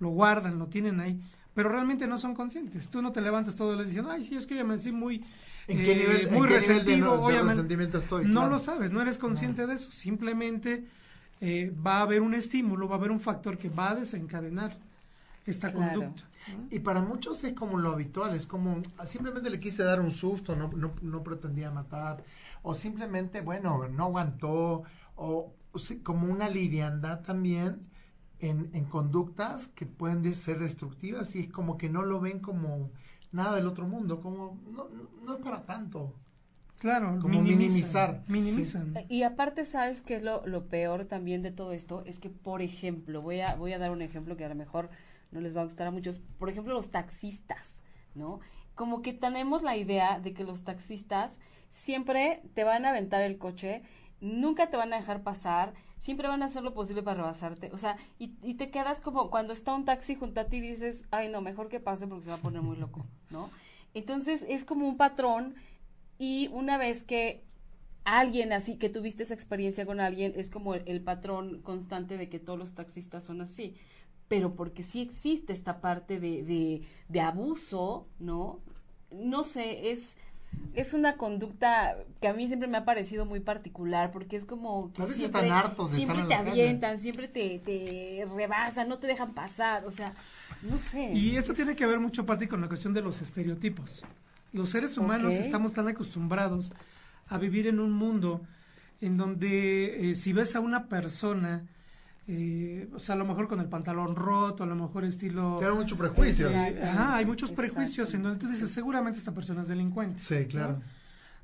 lo guardan, lo tienen ahí, pero realmente no son conscientes. Tú no te levantas todo el día diciendo, ay, sí, es que yo me muy, ¿En qué nivel, muy resentido, obviamente. estoy, no lo sabes, no eres consciente de eso, simplemente eh, va a haber un estímulo, va a haber un factor que va a desencadenar esta conducta. Y para muchos es como lo habitual, es como simplemente le quise dar un susto, no, no, no pretendía matar, o simplemente, bueno, no aguantó, o, como una liviandad también en, en, conductas que pueden ser destructivas y es como que no lo ven como nada del otro mundo, como no, no es para tanto. Claro, como minimizar. Minimizan. Y aparte, ¿sabes qué es lo, lo, peor también de todo esto? Es que, por ejemplo, voy a, voy a dar un ejemplo que a lo mejor no les va a gustar a muchos. Por ejemplo, los taxistas, ¿no? Como que tenemos la idea de que los taxistas siempre te van a aventar el coche, nunca te van a dejar pasar, siempre van a hacer lo posible para rebasarte. O sea, y, y te quedas como cuando está un taxi junto a ti dices, ay no, mejor que pase porque se va a poner muy loco, ¿no? Entonces es como un patrón y una vez que alguien así, que tuviste esa experiencia con alguien, es como el, patrón constante de que todos los taxistas son así. Pero porque sí existe esta parte de, de, de abuso, ¿no? No sé, es es una conducta que a mí siempre me ha parecido muy particular porque es como que siempre, están hartos siempre te avientan, siempre te, te rebasan, no te dejan pasar, o sea, no sé. Y esto tiene que ver mucho, Pati, con la cuestión de los estereotipos. Los seres humanos estamos tan acostumbrados a vivir en un mundo en donde eh, si ves a una persona eh, o sea, a lo mejor con el pantalón roto, a lo mejor estilo... Tiene muchos prejuicios. ajá, hay muchos prejuicios en donde tú dices, seguramente esta persona es delincuente. Sí, claro.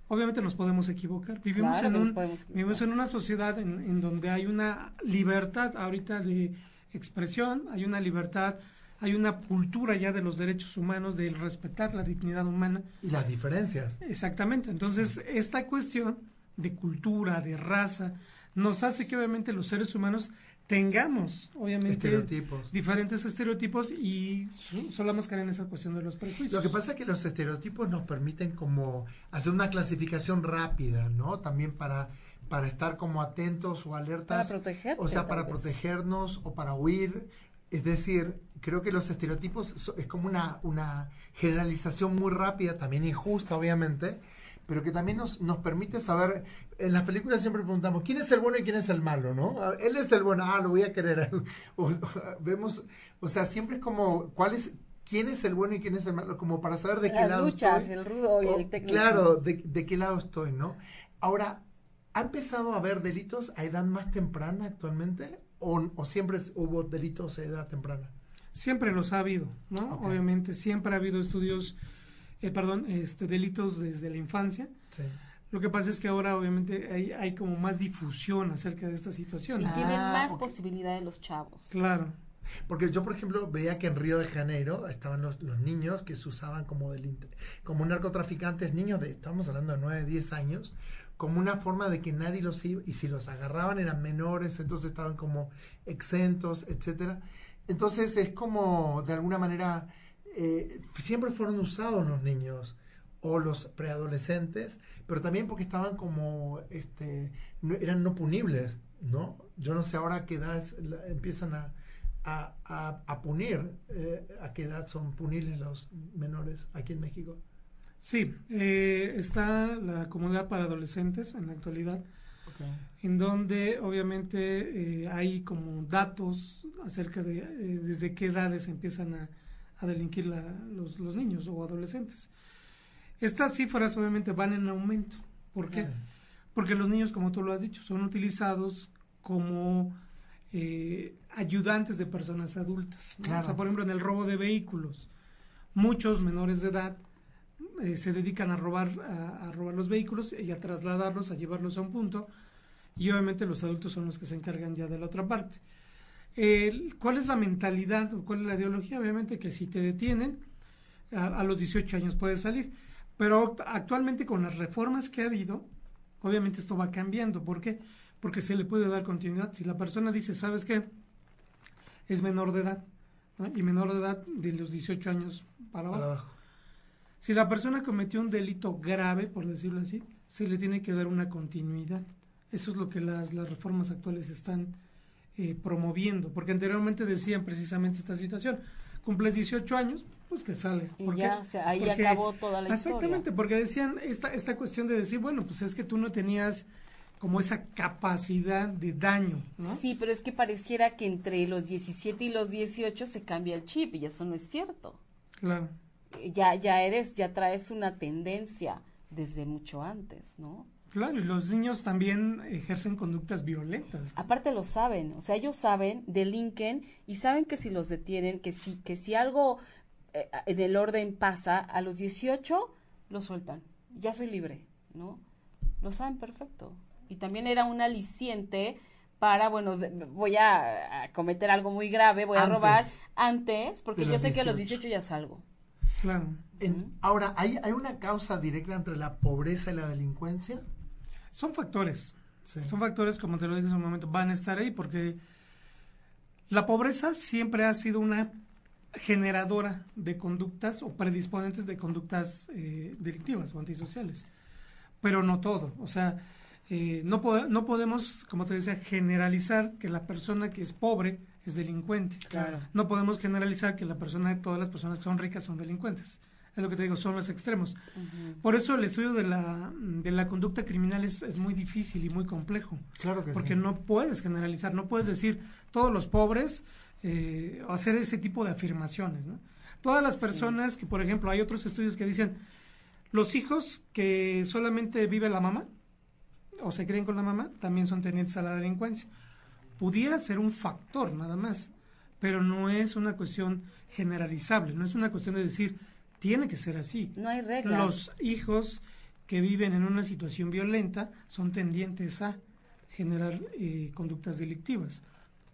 Obviamente nos podemos equivocar. Vivimos, en, un, vivimos en una sociedad en, en, donde hay una libertad ahorita de expresión, hay una libertad, hay una cultura ya de los derechos humanos, de respetar la dignidad humana. Y las diferencias. Exactamente. Entonces, esta cuestión de cultura, de raza, nos hace que obviamente los seres humanos tengamos, obviamente, diferentes estereotipos y solamos caer en esa cuestión de los prejuicios. Lo que pasa es que los estereotipos nos permiten como hacer una clasificación rápida, ¿no? También para, para estar como atentos o alertas. Para proteger. O sea, para protegernos o para huir. Es decir, creo que los estereotipos es como una, una generalización muy rápida, también injusta, obviamente, pero que también nos, nos permite saber, en las películas siempre preguntamos, ¿quién es el bueno y quién es el malo? ¿no? Él es el bueno, ah, lo voy a querer. O, vemos, o sea, siempre es como, ¿cuál es, quién es el bueno y quién es el malo? Como para saber de qué lado estoy. el rudo y el técnico. Claro, de, de, qué lado estoy, ¿no? Ahora, ¿ha empezado a haber delitos a edad más temprana actualmente? ¿O, o siempre hubo delitos a edad temprana? Siempre los ha habido, ¿no? Obviamente, siempre ha habido estudios eh, perdón, este, delitos desde la infancia. Lo que pasa es que ahora obviamente hay, hay como más difusión acerca de esta situación. Y tienen ah, más posibilidad de los chavos. Claro. Porque yo, por ejemplo, veía que en Río de Janeiro estaban los, los niños que se usaban como, del, como narcotraficantes, niños de, estamos hablando de 9, 10 años, como una forma de que nadie los iba, y si los agarraban eran menores, entonces estaban como exentos, etcétera. Entonces es como, de alguna manera, eh, siempre fueron usados los niños o los preadolescentes, pero también porque estaban como, este, eran no punibles, ¿no? Yo no sé ahora a qué edad empiezan a, a, punir, eh, a qué edad son punibles los menores aquí en México. Sí, eh, está la comunidad para adolescentes en la actualidad, en donde obviamente hay como datos acerca de desde qué edades empiezan a a delinquir los, los, niños o adolescentes. Estas cifras obviamente van en aumento. ¿Por qué? Porque los niños, como tú lo has dicho, son utilizados como eh, ayudantes de personas adultas. O sea, por ejemplo, en el robo de vehículos, muchos menores de edad eh, se dedican a robar, a, robar los vehículos y a trasladarlos, a llevarlos a un punto, y obviamente los adultos son los que se encargan ya de la otra parte. ¿Cuál es la mentalidad o cuál es la ideología? Obviamente que si te detienen, a, los 18 años puedes salir. Pero actualmente con las reformas que ha habido, obviamente esto va cambiando. ¿Por qué? Porque se le puede dar continuidad. Si la persona dice, ¿sabes qué? Es menor de edad. Y menor de edad de los 18 años para abajo. Si la persona cometió un delito grave, por decirlo así, se le tiene que dar una continuidad. Eso es lo que las, las reformas actuales están eh, promoviendo, porque anteriormente decían precisamente esta situación, cumples 18 años, pues que sale. Y ya, ahí acabó toda la Exactamente, porque decían esta, esta cuestión de decir, bueno, pues es que tú no tenías como esa capacidad de daño, ¿no? Sí, pero es que pareciera que entre los 17 y los 18 se cambia el chip y eso no es cierto. Claro. Ya, ya eres, ya traes una tendencia desde mucho antes, ¿no? Claro, y los niños también ejercen conductas violentas. Aparte lo saben, o sea, ellos saben, delinquen y saben que si los detienen, que si, que si algo eh, en el orden pasa, a los 18 lo sueltan. Ya soy libre, ¿no? Lo saben perfecto y también era un aliciente para, bueno, voy a, cometer algo muy grave, voy a robar antes, porque yo sé que a los 18 ya salgo. Claro. ahora, ¿hay, ¿hay una causa directa entre la pobreza y la delincuencia? Son factores. Son factores, como te lo dije en un momento, van a estar ahí porque la pobreza siempre ha sido una generadora de conductas o predisponentes de conductas eh, delictivas o antisociales. Pero no todo. O sea, eh, no, no podemos, como te decía, generalizar que la persona que es pobre es delincuente. No podemos generalizar que la persona, todas las personas que son ricas son delincuentes. Es lo que te digo, son los extremos. Por eso el estudio de la, de la conducta criminal es, es muy difícil y muy complejo. Claro que porque no puedes generalizar, no puedes decir todos los pobres, eh, hacer ese tipo de afirmaciones. ¿no? Todas las personas que, por ejemplo, hay otros estudios que dicen, los hijos que solamente vive la mamá, o se creen con la mamá, también son tendientes a la delincuencia. Pudiera ser un factor nada más, pero no es una cuestión generalizable, no es una cuestión de decir, tiene que ser así. No hay reglas. Los hijos que viven en una situación violenta son tendientes a generar eh, conductas delictivas.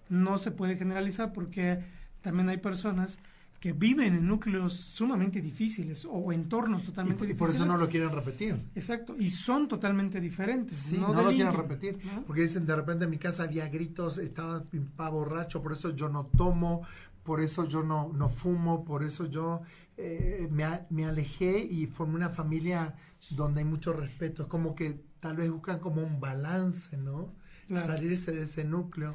No se puede generalizar porque también hay personas que viven en núcleos sumamente difíciles o entornos totalmente difíciles. Y por eso no lo quieren repetir. Exacto, y son totalmente diferentes. Sí, no, lo quieren repetir. Porque dicen, de repente en mi casa había gritos, estaba pa borracho, por eso yo no tomo, por eso yo no, no fumo, por eso yo eh, me, me alejé y formé una familia donde hay mucho respeto. Es como que tal vez buscan como un balance, ¿no? Salirse de ese núcleo.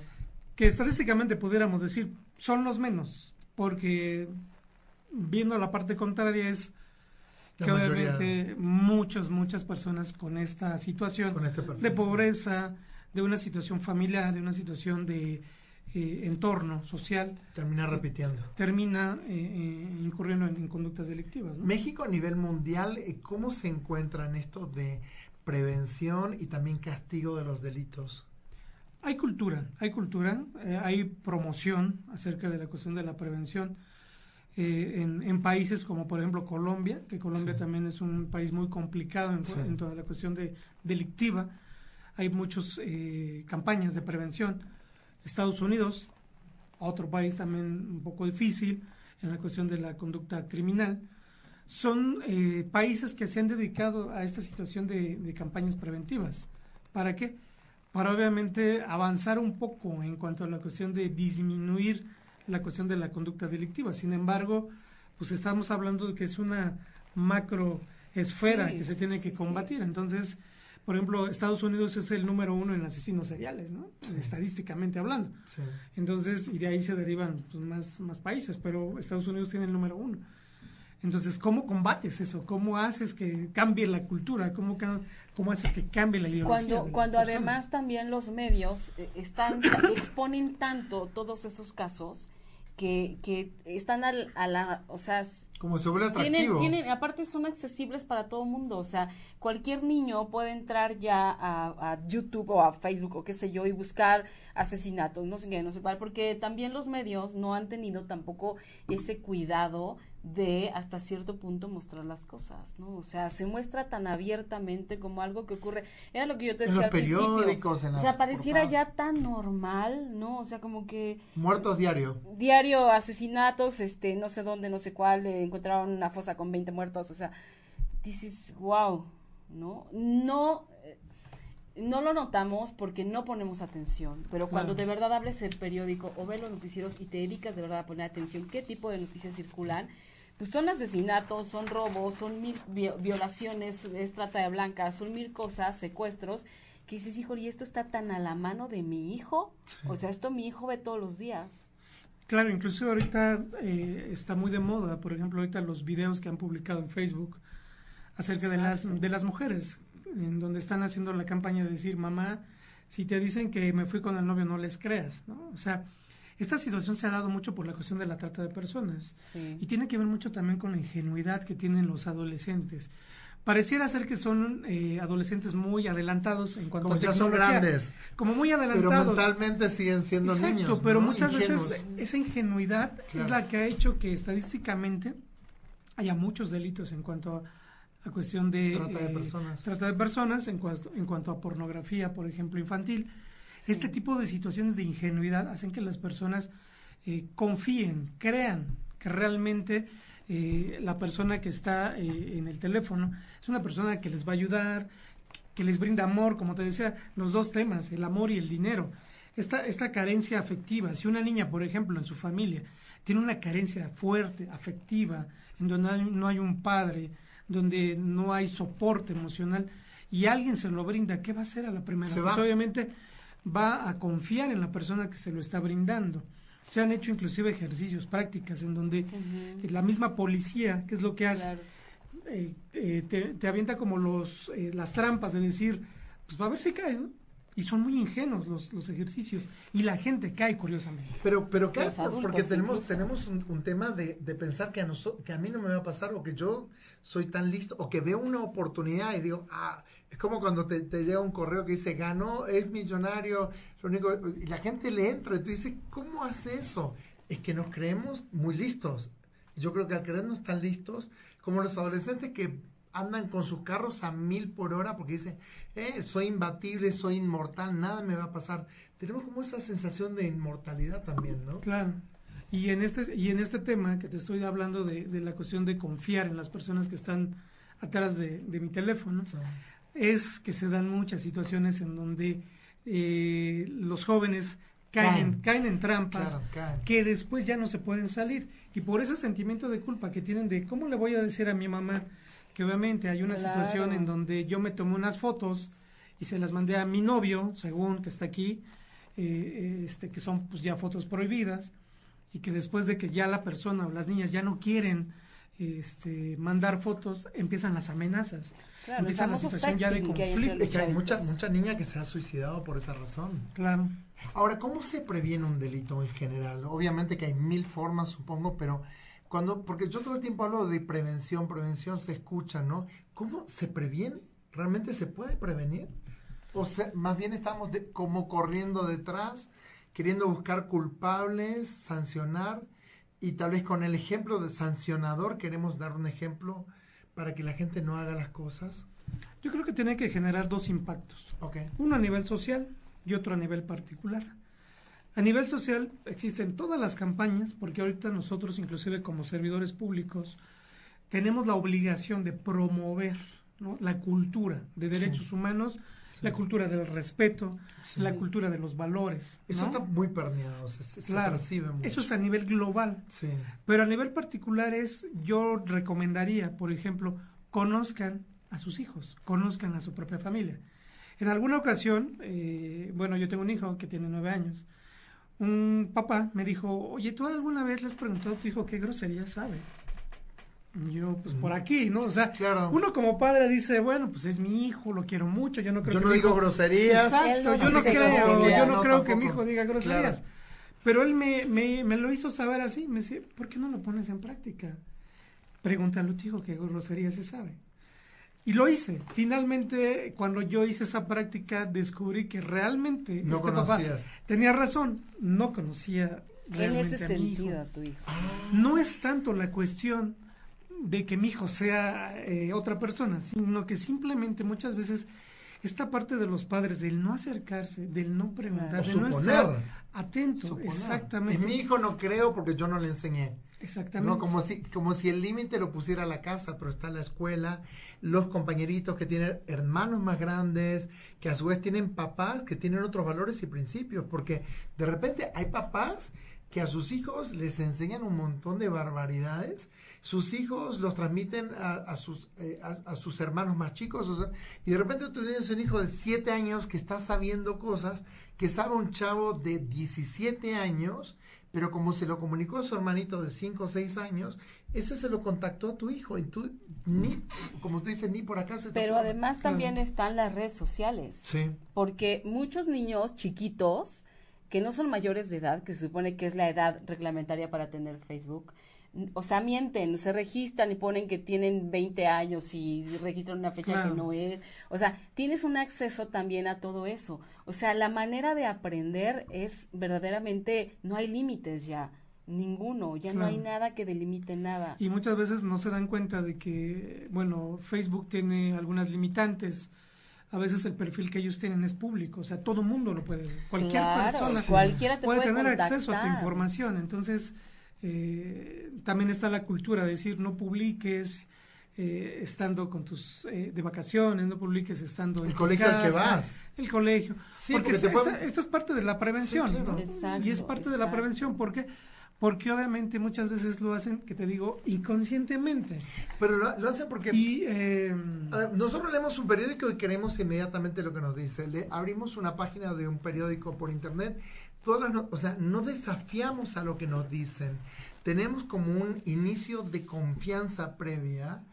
Que estadísticamente pudiéramos decir, son los menos porque viendo la parte contraria es que obviamente muchas, muchas personas con esta situación este de pobreza, de una situación familiar, de una situación de eh, entorno social. Termina repitiendo. Termina eh, eh, incurriendo en, conductas delictivas. México a nivel mundial, ¿cómo se encuentra en esto de prevención y también castigo de los delitos? Hay cultura, hay cultura, eh, hay promoción acerca de la cuestión de la prevención eh, en, países como por ejemplo Colombia, que Colombia también es un país muy complicado en, toda la cuestión de delictiva. Hay muchas eh, campañas de prevención. Estados Unidos, otro país también un poco difícil en la cuestión de la conducta criminal. Son países que se han dedicado a esta situación de, de campañas preventivas. ¿Para qué? para obviamente avanzar un poco en cuanto a la cuestión de disminuir la cuestión de la conducta delictiva. Sin embargo, pues estamos hablando de que es una macro esfera que se tiene que combatir. Entonces, por ejemplo, Estados Unidos es el número uno en asesinos seriales, ¿no? Estadísticamente hablando. Entonces, y de ahí se derivan pues, más, más países, pero Estados Unidos tiene el número uno. Entonces, ¿cómo combates eso? ¿Cómo haces que cambie la cultura? ¿Cómo, cómo haces que cambie la ideología? Cuando, cuando además también los medios eh, están exponen tanto todos esos casos que, que están al, a la, o sea, como se vuelve atractivo. Tienen, tienen, aparte son accesibles para todo el mundo, o sea, cualquier niño puede entrar ya a, a, YouTube o a Facebook o qué sé yo y buscar asesinatos, no sé qué, no sé cuál, porque también los medios no han tenido tampoco ese cuidado de hasta cierto punto mostrar las cosas, ¿no? O sea, se muestra tan abiertamente como algo que ocurre. Era lo que yo te decía al periódicos, principio. o sea, pareciera ya tan normal, ¿no? O sea, como que muertos diario. Diario asesinatos, este, no sé dónde, no sé cuál, eh, encontraron una fosa con 20 muertos, o sea, dices, wow, ¿no? No eh, no lo notamos porque no ponemos atención, pero cuando de verdad hables el periódico o ves los noticieros y te dedicas de verdad a poner atención qué tipo de noticias circulan, pues son asesinatos, son robos, son mil violaciones, es trata de blancas, son mil cosas, secuestros, que dices, hijo, y esto está tan a la mano de mi hijo. O sea, esto mi hijo ve todos los días. Claro, incluso ahorita eh, está muy de moda, por ejemplo, ahorita los videos que han publicado en Facebook acerca de las, de las mujeres, en donde están haciendo la campaña de decir, mamá, si te dicen que me fui con el novio, no les creas, ¿no? O sea, esta situación se ha dado mucho por la cuestión de la trata de personas y tiene que ver mucho también con la ingenuidad que tienen los adolescentes. Pareciera ser que son eh, adolescentes muy adelantados en cuanto a ya son grandes. Como muy adelantados. Pero mentalmente siguen siendo Exacto, niños. pero muchas veces esa ingenuidad es la que ha hecho que estadísticamente haya muchos delitos en cuanto a, cuestión de trata de eh, personas, trata de personas en, cuanto, en cuanto a pornografía, por ejemplo, infantil. Este tipo de situaciones de ingenuidad hacen que las personas eh, confíen, crean que realmente eh, la persona que está eh, en el teléfono es una persona que les va a ayudar, que les brinda amor, como te decía, los dos temas, el amor y el dinero. Esta, esta carencia afectiva, si una niña, por ejemplo, en su familia, tiene una carencia fuerte, afectiva, en donde no hay un padre, donde no hay soporte emocional, y alguien se lo brinda, ¿qué va a hacer a la primera? Pues obviamente va a confiar en la persona que se lo está brindando. Se han hecho inclusive ejercicios, prácticas, en donde la misma policía, que es lo que hace, eh, eh, te, avienta como los, eh, las trampas de decir, pues va a ver si caes, ¿no? Y son muy ingenuos los, los ejercicios. Y la gente cae, curiosamente. Pero, pero cae porque tenemos, tenemos un, tema de, de, pensar que a, nosotros, que a mí no me va a pasar o que yo soy tan listo o que veo una oportunidad y digo, ah, es como cuando te, llega un correo que dice, ganó, es millonario, lo único, y la gente le entra y tú dices, ¿cómo hace eso? Es que nos creemos muy listos. Yo creo que al creernos tan listos, como los adolescentes que andan con sus carros a mil por hora porque dicen, eh, soy imbatible, soy inmortal, nada me va a pasar. Tenemos como esa sensación de inmortalidad también, ¿no? Claro. Y en este, y en este tema que te estoy hablando de, la cuestión de confiar en las personas que están atrás de, mi teléfono, es que se dan muchas situaciones en donde eh, los jóvenes caen, caen, en trampas que después ya no se pueden salir. Y por ese sentimiento de culpa que tienen de cómo le voy a decir a mi mamá que obviamente hay una situación en donde yo me tomé unas fotos y se las mandé a mi novio, según que está aquí, eh, este, que son pues ya fotos prohibidas, y que después de que ya la persona o las niñas ya no quieren este, mandar fotos, empiezan las amenazas. Claro, empieza la situación ya de conflicto. Es que hay muchas mucha niñas que se ha suicidado por esa razón. Claro. Ahora, ¿cómo se previene un delito en general? Obviamente que hay mil formas, supongo, pero cuando, porque yo todo el tiempo hablo de prevención, prevención se escucha, ¿no? ¿Cómo se previene? ¿Realmente se puede prevenir? O sea, más bien estamos como corriendo detrás, queriendo buscar culpables, sancionar, y tal vez con el ejemplo de sancionador queremos dar un ejemplo para que la gente no haga las cosas? Yo creo que tiene que generar dos impactos. Uno a nivel social y otro a nivel particular. A nivel social existen todas las campañas, porque ahorita nosotros, inclusive como servidores públicos, tenemos la obligación de promover la cultura de derechos humanos, la cultura del respeto, la cultura de los valores. Eso está muy permeado, se, mucho. Eso es a nivel global. Pero a nivel particular es, yo recomendaría, por ejemplo, conozcan a sus hijos, conozcan a su propia familia. En alguna ocasión, eh, bueno, yo tengo un hijo que tiene nueve años, un papá me dijo, oye, ¿tú alguna vez le has preguntado a tu hijo qué grosería sabe? Yo, pues por aquí, ¿no? O sea, uno como padre dice, bueno, pues es mi hijo, lo quiero mucho, yo no creo yo no digo groserías. Exacto, yo no creo, yo no, creo que mi hijo diga groserías. Pero él me, me, me, lo hizo saber así, me decía, ¿por qué no lo pones en práctica? Pregúntale a tu hijo qué groserías se sabe. Y lo hice. Finalmente, cuando yo hice esa práctica, descubrí que realmente no este papá tenía razón. No conocía realmente en ese a mi hijo. tu hijo. No es tanto la cuestión de que mi hijo sea eh, otra persona, sino que simplemente muchas veces esta parte de los padres del no acercarse, del no preguntar, de no estar atento, exactamente. Y mi hijo no creo porque yo no le enseñé. Exactamente. No, como si, como si el límite lo pusiera la casa, pero está la escuela, los compañeritos que tienen hermanos más grandes, que a su vez tienen papás que tienen otros valores y principios, porque de repente hay papás que a sus hijos les enseñan un montón de barbaridades, sus hijos los transmiten a, sus, eh, a, sus hermanos más chicos, y de repente tú tienes un hijo de 7 años que está sabiendo cosas que sabe un chavo de 17 años, pero como se lo comunicó a su hermanito de 5 o 6 años, ese se lo contactó a tu hijo y tú ni, como tú dices, ni por acá se Pero además también están las redes sociales. Sí. Porque muchos niños chiquitos que no son mayores de edad, que se supone que es la edad reglamentaria para tener Facebook, o sea, mienten, se registran y ponen que tienen 20 años y registran una fecha que no es. O sea, tienes un acceso también a todo eso. O sea, la manera de aprender es verdaderamente, no hay límites ya. Ninguno, ya no hay nada que delimite nada. Y muchas veces no se dan cuenta de que, bueno, Facebook tiene algunas limitantes. A veces el perfil que ellos tienen es público, o sea, todo mundo lo puede, cualquier persona cualquiera puede, tener acceso a tu información. Entonces, eh, también está la cultura, de decir, no publiques eh, estando con tus eh, de vacaciones, no publiques estando el colegio al que vas. El colegio. porque, esta, es parte de la prevención. y es parte de la prevención, porque porque obviamente muchas veces lo hacen, que te digo, inconscientemente. Pero lo, hacen porque y, eh, nosotros leemos un periódico y queremos inmediatamente lo que nos dice. Le abrimos una página de un periódico por internet, todas las o sea, no desafiamos a lo que nos dicen. Tenemos como un inicio de confianza previa.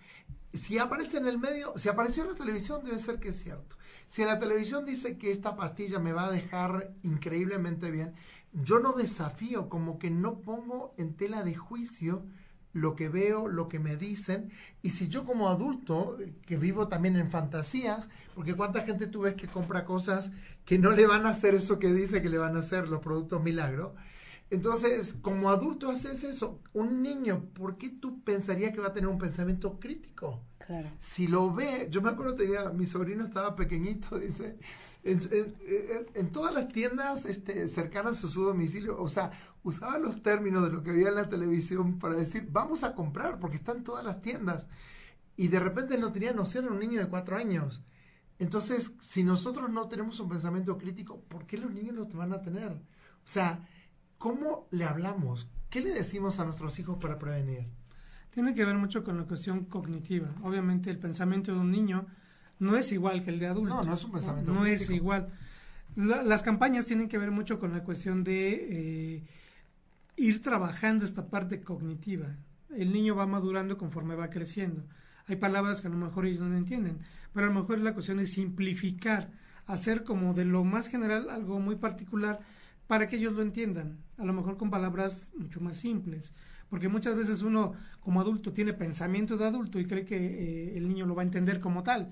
Si aparece en el medio, si apareció en la televisión, debe ser que es cierto. Si en la televisión dice que esta pastilla me va a dejar increíblemente bien, yo no desafío, como que no pongo en tela de juicio lo que veo, lo que me dicen, y si yo como adulto, que vivo también en fantasías, porque cuánta gente tú ves que compra cosas que no le van a hacer eso que dice que le van a hacer los productos milagro, entonces, como adulto haces eso, un niño, ¿por qué tú pensarías que va a tener un pensamiento crítico? Claro. Si lo ve, yo me acuerdo tenía, mi sobrino estaba pequeñito, dice, en, todas las tiendas este, cercanas a su domicilio, o sea, usaba los términos de lo que había en la televisión para decir, vamos a comprar, porque están todas las tiendas. Y de repente no tenía noción un niño de cuatro años. Entonces, si nosotros no tenemos un pensamiento crítico, ¿por qué los niños lo van a tener? O sea, ¿cómo le hablamos? ¿Qué le decimos a nuestros hijos para prevenir? Tiene que ver mucho con la cuestión cognitiva. Obviamente el pensamiento de un niño no es igual que el de adulto. No, no es un pensamiento. No, es igual. las campañas tienen que ver mucho con la cuestión de eh, ir trabajando esta parte cognitiva. El niño va madurando conforme va creciendo. Hay palabras que a lo mejor ellos no entienden, pero a lo mejor la cuestión es simplificar, hacer como de lo más general algo muy particular para que ellos lo entiendan, a lo mejor con palabras mucho más simples, porque muchas veces uno como adulto tiene pensamiento de adulto y cree que eh, el niño lo va a entender como tal,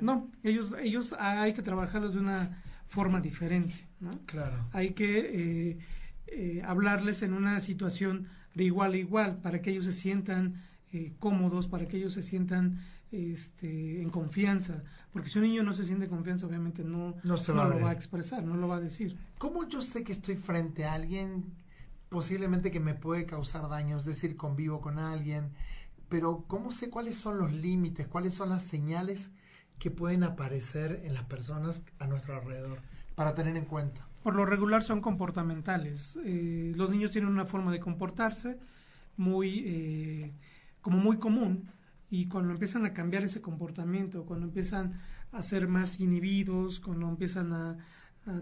no, ellos, ellos hay que trabajarlos de una forma diferente, ¿no? Claro. Hay que eh, eh, hablarles en una situación de igual a igual para que ellos se sientan eh, cómodos, para que ellos se sientan este, en confianza, porque si un niño no se siente confianza, obviamente no, no, lo va a expresar, no lo va a decir. ¿Cómo yo sé que estoy frente a alguien posiblemente que me puede causar daño? Es decir, convivo con alguien, pero ¿cómo sé cuáles son los límites, cuáles son las señales que pueden aparecer en las personas a nuestro alrededor para tener en cuenta? Por lo regular son comportamentales. Eh, los niños tienen una forma de comportarse muy, eh, como muy común y cuando empiezan a cambiar ese comportamiento, cuando empiezan a ser más inhibidos, cuando empiezan a,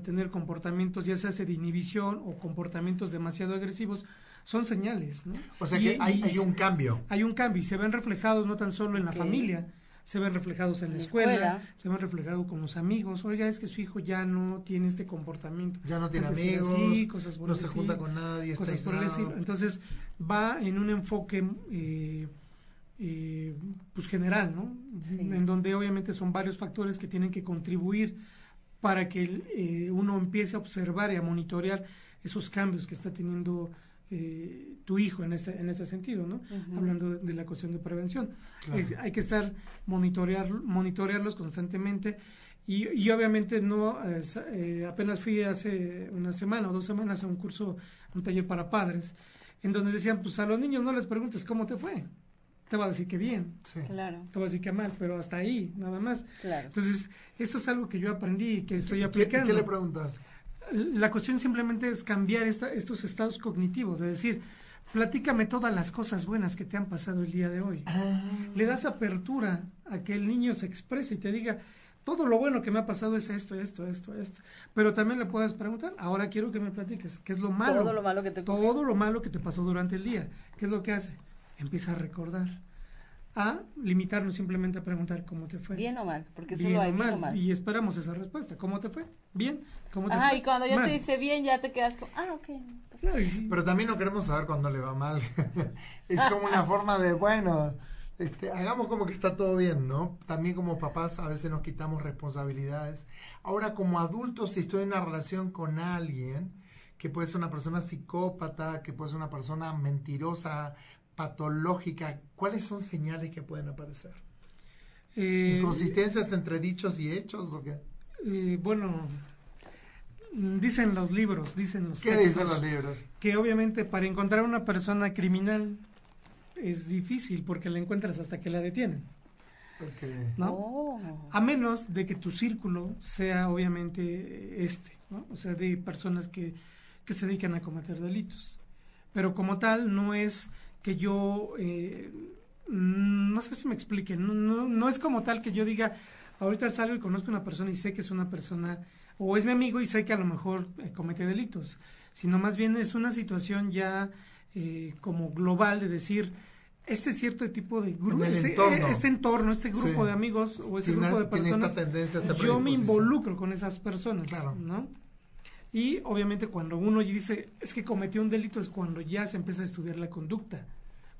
tener comportamientos ya sea de inhibición o comportamientos demasiado agresivos, son señales. ¿no? O sea que hay, hay, un cambio. Hay un cambio y se ven reflejados no tan solo en la familia, se ven reflejados en la escuela, se ven reflejados con los amigos. Oiga, es que su hijo ya no tiene este comportamiento. Ya no tiene amigos, no se junta con nadie, cosas por Entonces va en un enfoque eh, eh, pues general, ¿no? En donde obviamente son varios factores que tienen que contribuir para que eh, uno empiece a observar y a monitorear esos cambios que está teniendo eh, tu hijo en este, en este sentido, ¿no? Hablando de, la cuestión de prevención. hay que estar monitorear, monitorearlos constantemente y, y obviamente no, eh, apenas fui hace una semana o dos semanas a un curso, un taller para padres, en donde decían, pues a los niños no les preguntes cómo te fue. Te va a decir que bien. Claro. Te va a decir que mal, pero hasta ahí, nada más. Entonces, esto es algo que yo aprendí y que estoy aplicando. ¿Qué, le preguntas? La cuestión simplemente es cambiar estos estados cognitivos, es decir, platícame todas las cosas buenas que te han pasado el día de hoy. Ah. Le das apertura a que el niño se exprese y te diga, todo lo bueno que me ha pasado es esto, esto, esto, esto. Pero también le puedes preguntar, ahora quiero que me platiques, ¿qué es lo malo? Todo lo malo que te Todo lo malo que te pasó durante el día. ¿Qué es lo que hace? Empieza a recordar a limitarnos simplemente a preguntar cómo te fue. Bien o mal, porque solo hay bien o mal. Y esperamos esa respuesta. ¿Cómo te fue? Bien. ¿Cómo te Ajá, y cuando ya te dice bien, ya te quedas como, ah, ok. Pero también no queremos saber cuándo le va mal. es como una forma de, bueno, este, hagamos como que está todo bien, ¿no? También como papás a veces nos quitamos responsabilidades. Ahora como adultos, si estoy en una relación con alguien, que puede ser una persona psicópata, que puede ser una persona mentirosa, patológica, ¿cuáles son señales que pueden aparecer? Eh, ¿Inconsistencias entre dichos y hechos o qué? Eh, bueno, dicen los libros, dicen los ¿Qué dicen los libros? Que obviamente para encontrar una persona criminal es difícil porque la encuentras hasta que la detienen. ¿no? Oh. A menos de que tu círculo sea obviamente este, ¿no? o sea, de personas que, que se dedican a cometer delitos. Pero como tal no es que yo, eh, no sé si me explique, no, no, es como tal que yo diga, ahorita salgo y conozco a una persona y sé que es una persona, o es mi amigo y sé que a lo mejor eh, comete delitos, sino más bien es una situación ya eh, como global de decir, este cierto tipo de grupo, este, este, entorno. este grupo de amigos o este grupo de personas, yo me involucro con esas personas, ¿no? Y obviamente cuando uno dice, es que cometió un delito, es cuando ya se empieza a estudiar la conducta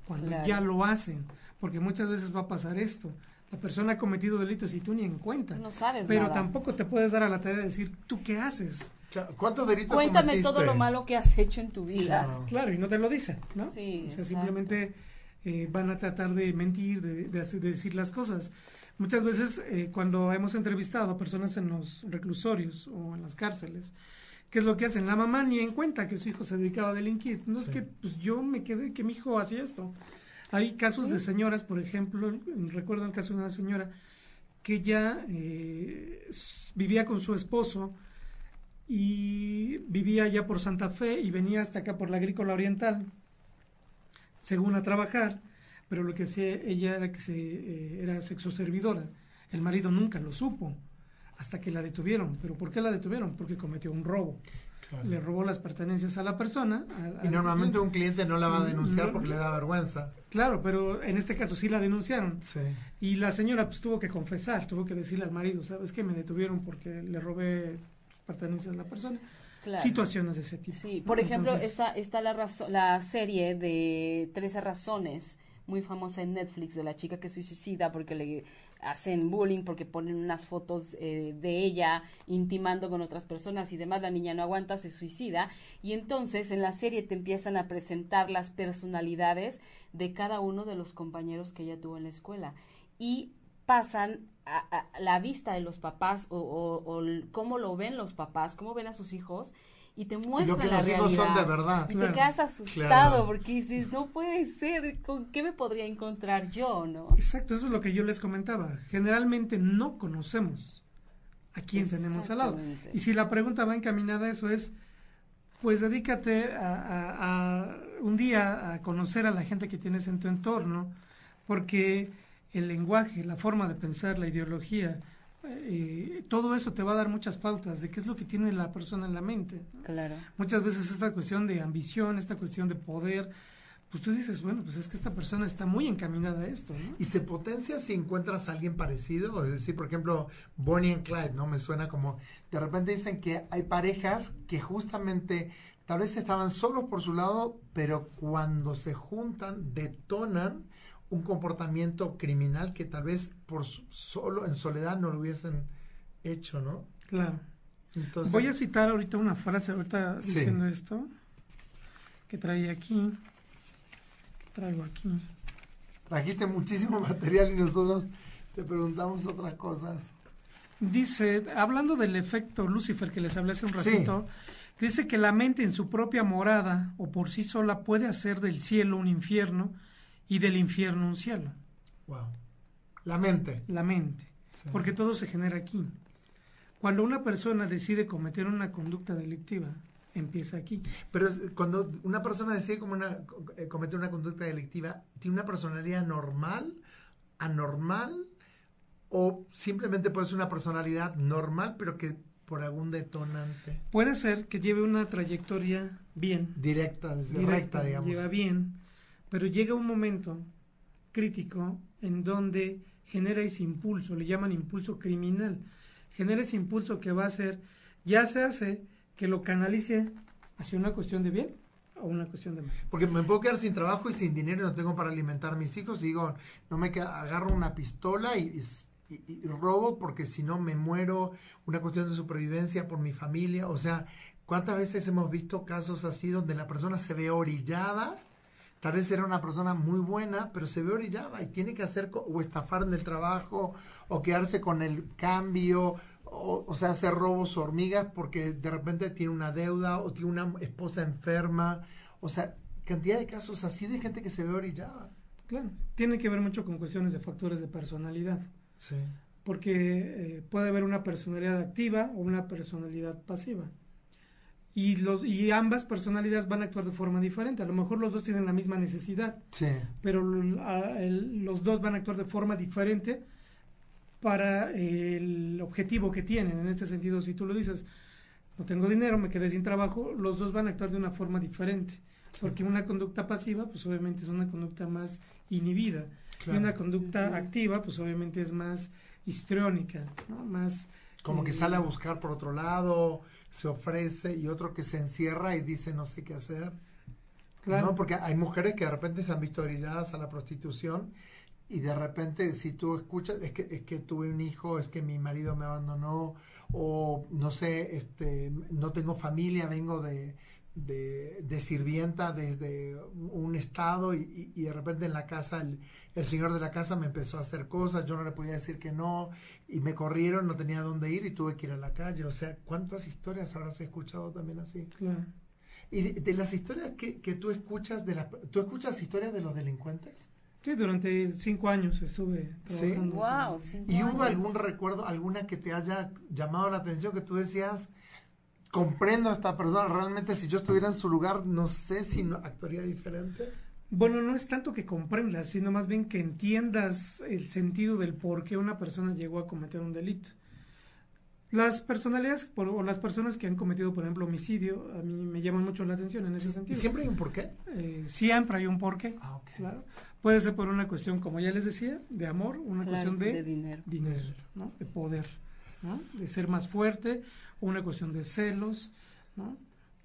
cuando ya lo hacen, porque muchas veces va a pasar esto. La persona ha cometido delitos y tú ni en cuenta. No sabes Pero tampoco te puedes dar a la tarea de decir, ¿tú qué haces? ¿Cuántos delitos Cuéntame todo lo malo que has hecho en tu vida. Claro, y no te lo dicen, ¿no? Sí, o sea, simplemente eh, van a tratar de mentir, de, de, decir las cosas. Muchas veces eh, cuando hemos entrevistado a personas en los reclusorios o en las cárceles, ¿Qué es lo que hacen? La mamá ni en cuenta que su hijo se dedicaba a delinquir. No es que pues, yo me quedé que mi hijo hacía esto. Hay casos de señoras, por ejemplo, recuerdo el caso de una señora que ya eh, vivía con su esposo y vivía ya por Santa Fe y venía hasta acá por la agrícola oriental, según a trabajar, pero lo que hacía ella era que se, eh, era sexoservidora. El marido nunca lo supo hasta que la detuvieron. ¿Pero por qué la detuvieron? Porque cometió un robo. Le robó las pertenencias a la persona. y normalmente un cliente no la va a denunciar porque le da vergüenza. Claro, pero en este caso sí la denunciaron. Y la señora pues tuvo que confesar, tuvo que decirle al marido, ¿sabes qué? Me detuvieron porque le robé pertenencias a la persona. Situaciones de ese tipo. Sí, por ejemplo, está, está la, la serie de 13 razones, muy famosa en Netflix, de la chica que se suicida porque le hacen bullying porque ponen unas fotos eh, de ella intimando con otras personas y demás, la niña no aguanta, se suicida. Y entonces en la serie te empiezan a presentar las personalidades de cada uno de los compañeros que ella tuvo en la escuela. Y pasan a, la vista de los papás o, o cómo lo ven los papás, cómo ven a sus hijos y te muestra la realidad. son de verdad. Y te quedas asustado porque dices, no puede ser, ¿con qué me podría encontrar yo, no? Exacto, eso es lo que yo les comentaba. Generalmente no conocemos a quién tenemos al lado. Y si la pregunta va encaminada a eso es, pues dedícate a, un día a conocer a la gente que tienes en tu entorno, porque el lenguaje, la forma de pensar, la ideología, eh, todo eso te va a dar muchas pautas de qué es lo que tiene la persona en la mente. Claro. Muchas veces esta cuestión de ambición, esta cuestión de poder, pues tú dices, bueno, pues es que esta persona está muy encaminada a esto. ¿Y se potencia si encuentras a alguien parecido? Es decir, por ejemplo, Bonnie and Clyde, ¿no? Me suena como, de repente dicen que hay parejas que justamente tal vez estaban solos por su lado, pero cuando se juntan, detonan un comportamiento criminal que tal vez por solo en soledad no lo hubiesen hecho, ¿no? Claro. Entonces, Voy a citar ahorita una frase, ahorita diciendo esto, que traía aquí, que traigo aquí. Trajiste muchísimo material y nosotros te preguntamos otras cosas. Dice, hablando del efecto Lucifer que les hablé hace un ratito, dice que la mente en su propia morada o por sí sola puede hacer del cielo un infierno y del infierno un cielo. Wow. La mente. La mente. Porque todo se genera aquí. Cuando una persona decide cometer una conducta delictiva, empieza aquí. Pero cuando una persona decide como una, eh, cometer una conducta delictiva, ¿tiene una personalidad normal, anormal o simplemente puede ser una personalidad normal pero que por algún detonante? Puede ser que lleve una trayectoria bien. Directa, directa, digamos. Lleva bien, pero llega un momento crítico en donde genera ese impulso, le llaman impulso criminal, genera ese impulso que va a ser, ya se hace que lo canalice hacia una cuestión de bien o una cuestión de mal. Porque me puedo quedar sin trabajo y sin dinero y no tengo para alimentar a mis hijos y digo, no me queda, agarro una pistola y, robo porque si no me muero, una cuestión de supervivencia por mi familia, o sea, ¿cuántas veces hemos visto casos así donde la persona se ve orillada? Tal vez era una persona muy buena, pero se ve orillada y tiene que hacer o estafar en el trabajo o quedarse con el cambio o, sea, hacer robos hormigas porque de repente tiene una deuda o tiene una esposa enferma. O sea, cantidad de casos así de gente que se ve orillada. Claro, tiene que ver mucho con cuestiones de factores de personalidad. Sí. Porque eh, puede haber una personalidad activa o una personalidad pasiva. Y, los, y ambas personalidades van a actuar de forma diferente. A lo mejor los dos tienen la misma necesidad, sí. pero los dos van a actuar de forma diferente para el objetivo que tienen. En este sentido, si tú lo dices, no tengo dinero, me quedé sin trabajo, los dos van a actuar de una forma diferente. Porque una conducta pasiva, pues obviamente es una conducta más inhibida. Y una conducta activa, pues obviamente es más histriónica, ¿no? Más... Como que eh, sale a buscar por otro lado, se ofrece, y otro que se encierra y dice no sé qué hacer. Claro. ¿no? Porque hay mujeres que de repente se han visto orilladas a la prostitución y de repente si tú escuchas es que es que tuve un hijo es que mi marido me abandonó o no sé este no tengo familia vengo de de, sirvienta desde un estado y, y, de repente en la casa el, el, señor de la casa me empezó a hacer cosas, yo no le podía decir que no y me corrieron, no tenía dónde ir y tuve que ir a la calle. O sea, ¿cuántas historias habrás escuchado también así? Claro. Y de, las historias que, que, tú escuchas, de las, ¿tú escuchas historias de los delincuentes? Sí, durante cinco años estuve trabajando. ¿Sí? ¿Y hubo algún recuerdo, alguna que te haya llamado la atención que tú decías, comprendo a esta persona, realmente si yo estuviera en su lugar, no sé si no, actuaría diferente? Bueno, no es tanto que comprendas, sino más bien que entiendas el sentido del por qué una persona llegó a cometer un delito. Las personalidades o las personas que han cometido, por ejemplo, homicidio, a mí me llaman mucho la atención en ese sentido. ¿Y siempre hay un porqué? Eh, siempre hay un porqué. Ah, claro. Puede ser por una cuestión, como ya les decía, de amor, una cuestión de, dinero, dinero ¿no? de poder, ¿no? de ser más fuerte, una cuestión de celos, ¿no?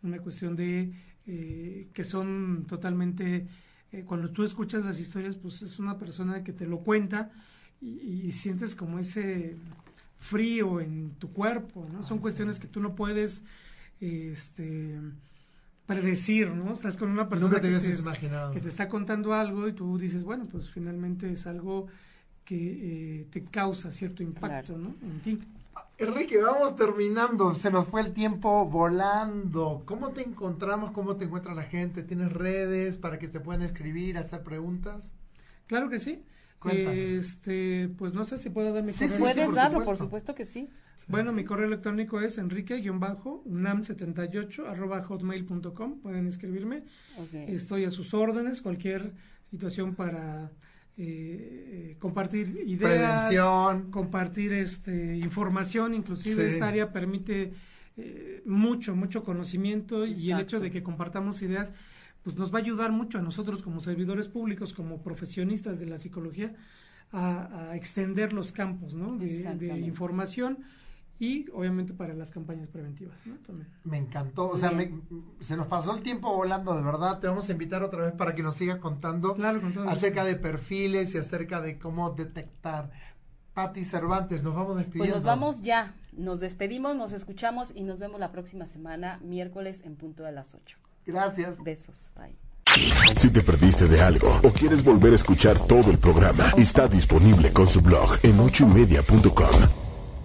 una cuestión de eh, que son totalmente, eh, cuando tú escuchas las historias, pues es una persona que te lo cuenta y, sientes como ese frío en tu cuerpo, ¿no? Son cuestiones que tú no puedes, este predecir, ¿no? Estás con una persona que, te, está contando algo y tú dices, bueno, pues finalmente es algo que eh, te causa cierto impacto, ¿no? En ti. Enrique, vamos terminando, se nos fue el tiempo volando. ¿Cómo te encontramos? ¿Cómo te encuentra la gente? ¿Tienes redes para que te puedan escribir, hacer preguntas? Claro que sí. Este, pues no sé si puedo dar mi correo. Sí, puedes darlo, por supuesto que sí. Bueno, mi correo electrónico es enrique-unam78 arroba hotmail.com. Pueden escribirme. Estoy a sus órdenes. Cualquier situación para eh, compartir ideas, compartir este, información. Inclusive esta área permite eh, mucho, mucho conocimiento y el hecho de que compartamos ideas pues nos va a ayudar mucho a nosotros como servidores públicos, como profesionistas de la psicología, a, extender los campos ¿no? de, información y obviamente para las campañas preventivas. ¿no? Me encantó, o sea, se nos pasó el tiempo volando, de verdad. Te vamos a invitar otra vez para que nos sigas contando acerca de perfiles y acerca de cómo detectar. Pati Cervantes, nos vamos despidiendo. Pues nos vamos ya, nos despedimos, nos escuchamos y nos vemos la próxima semana, miércoles en punto de las 8. Gracias. Besos. Bye. Si te perdiste de algo o quieres volver a escuchar todo el programa, está disponible con su blog en ochoymedia.com.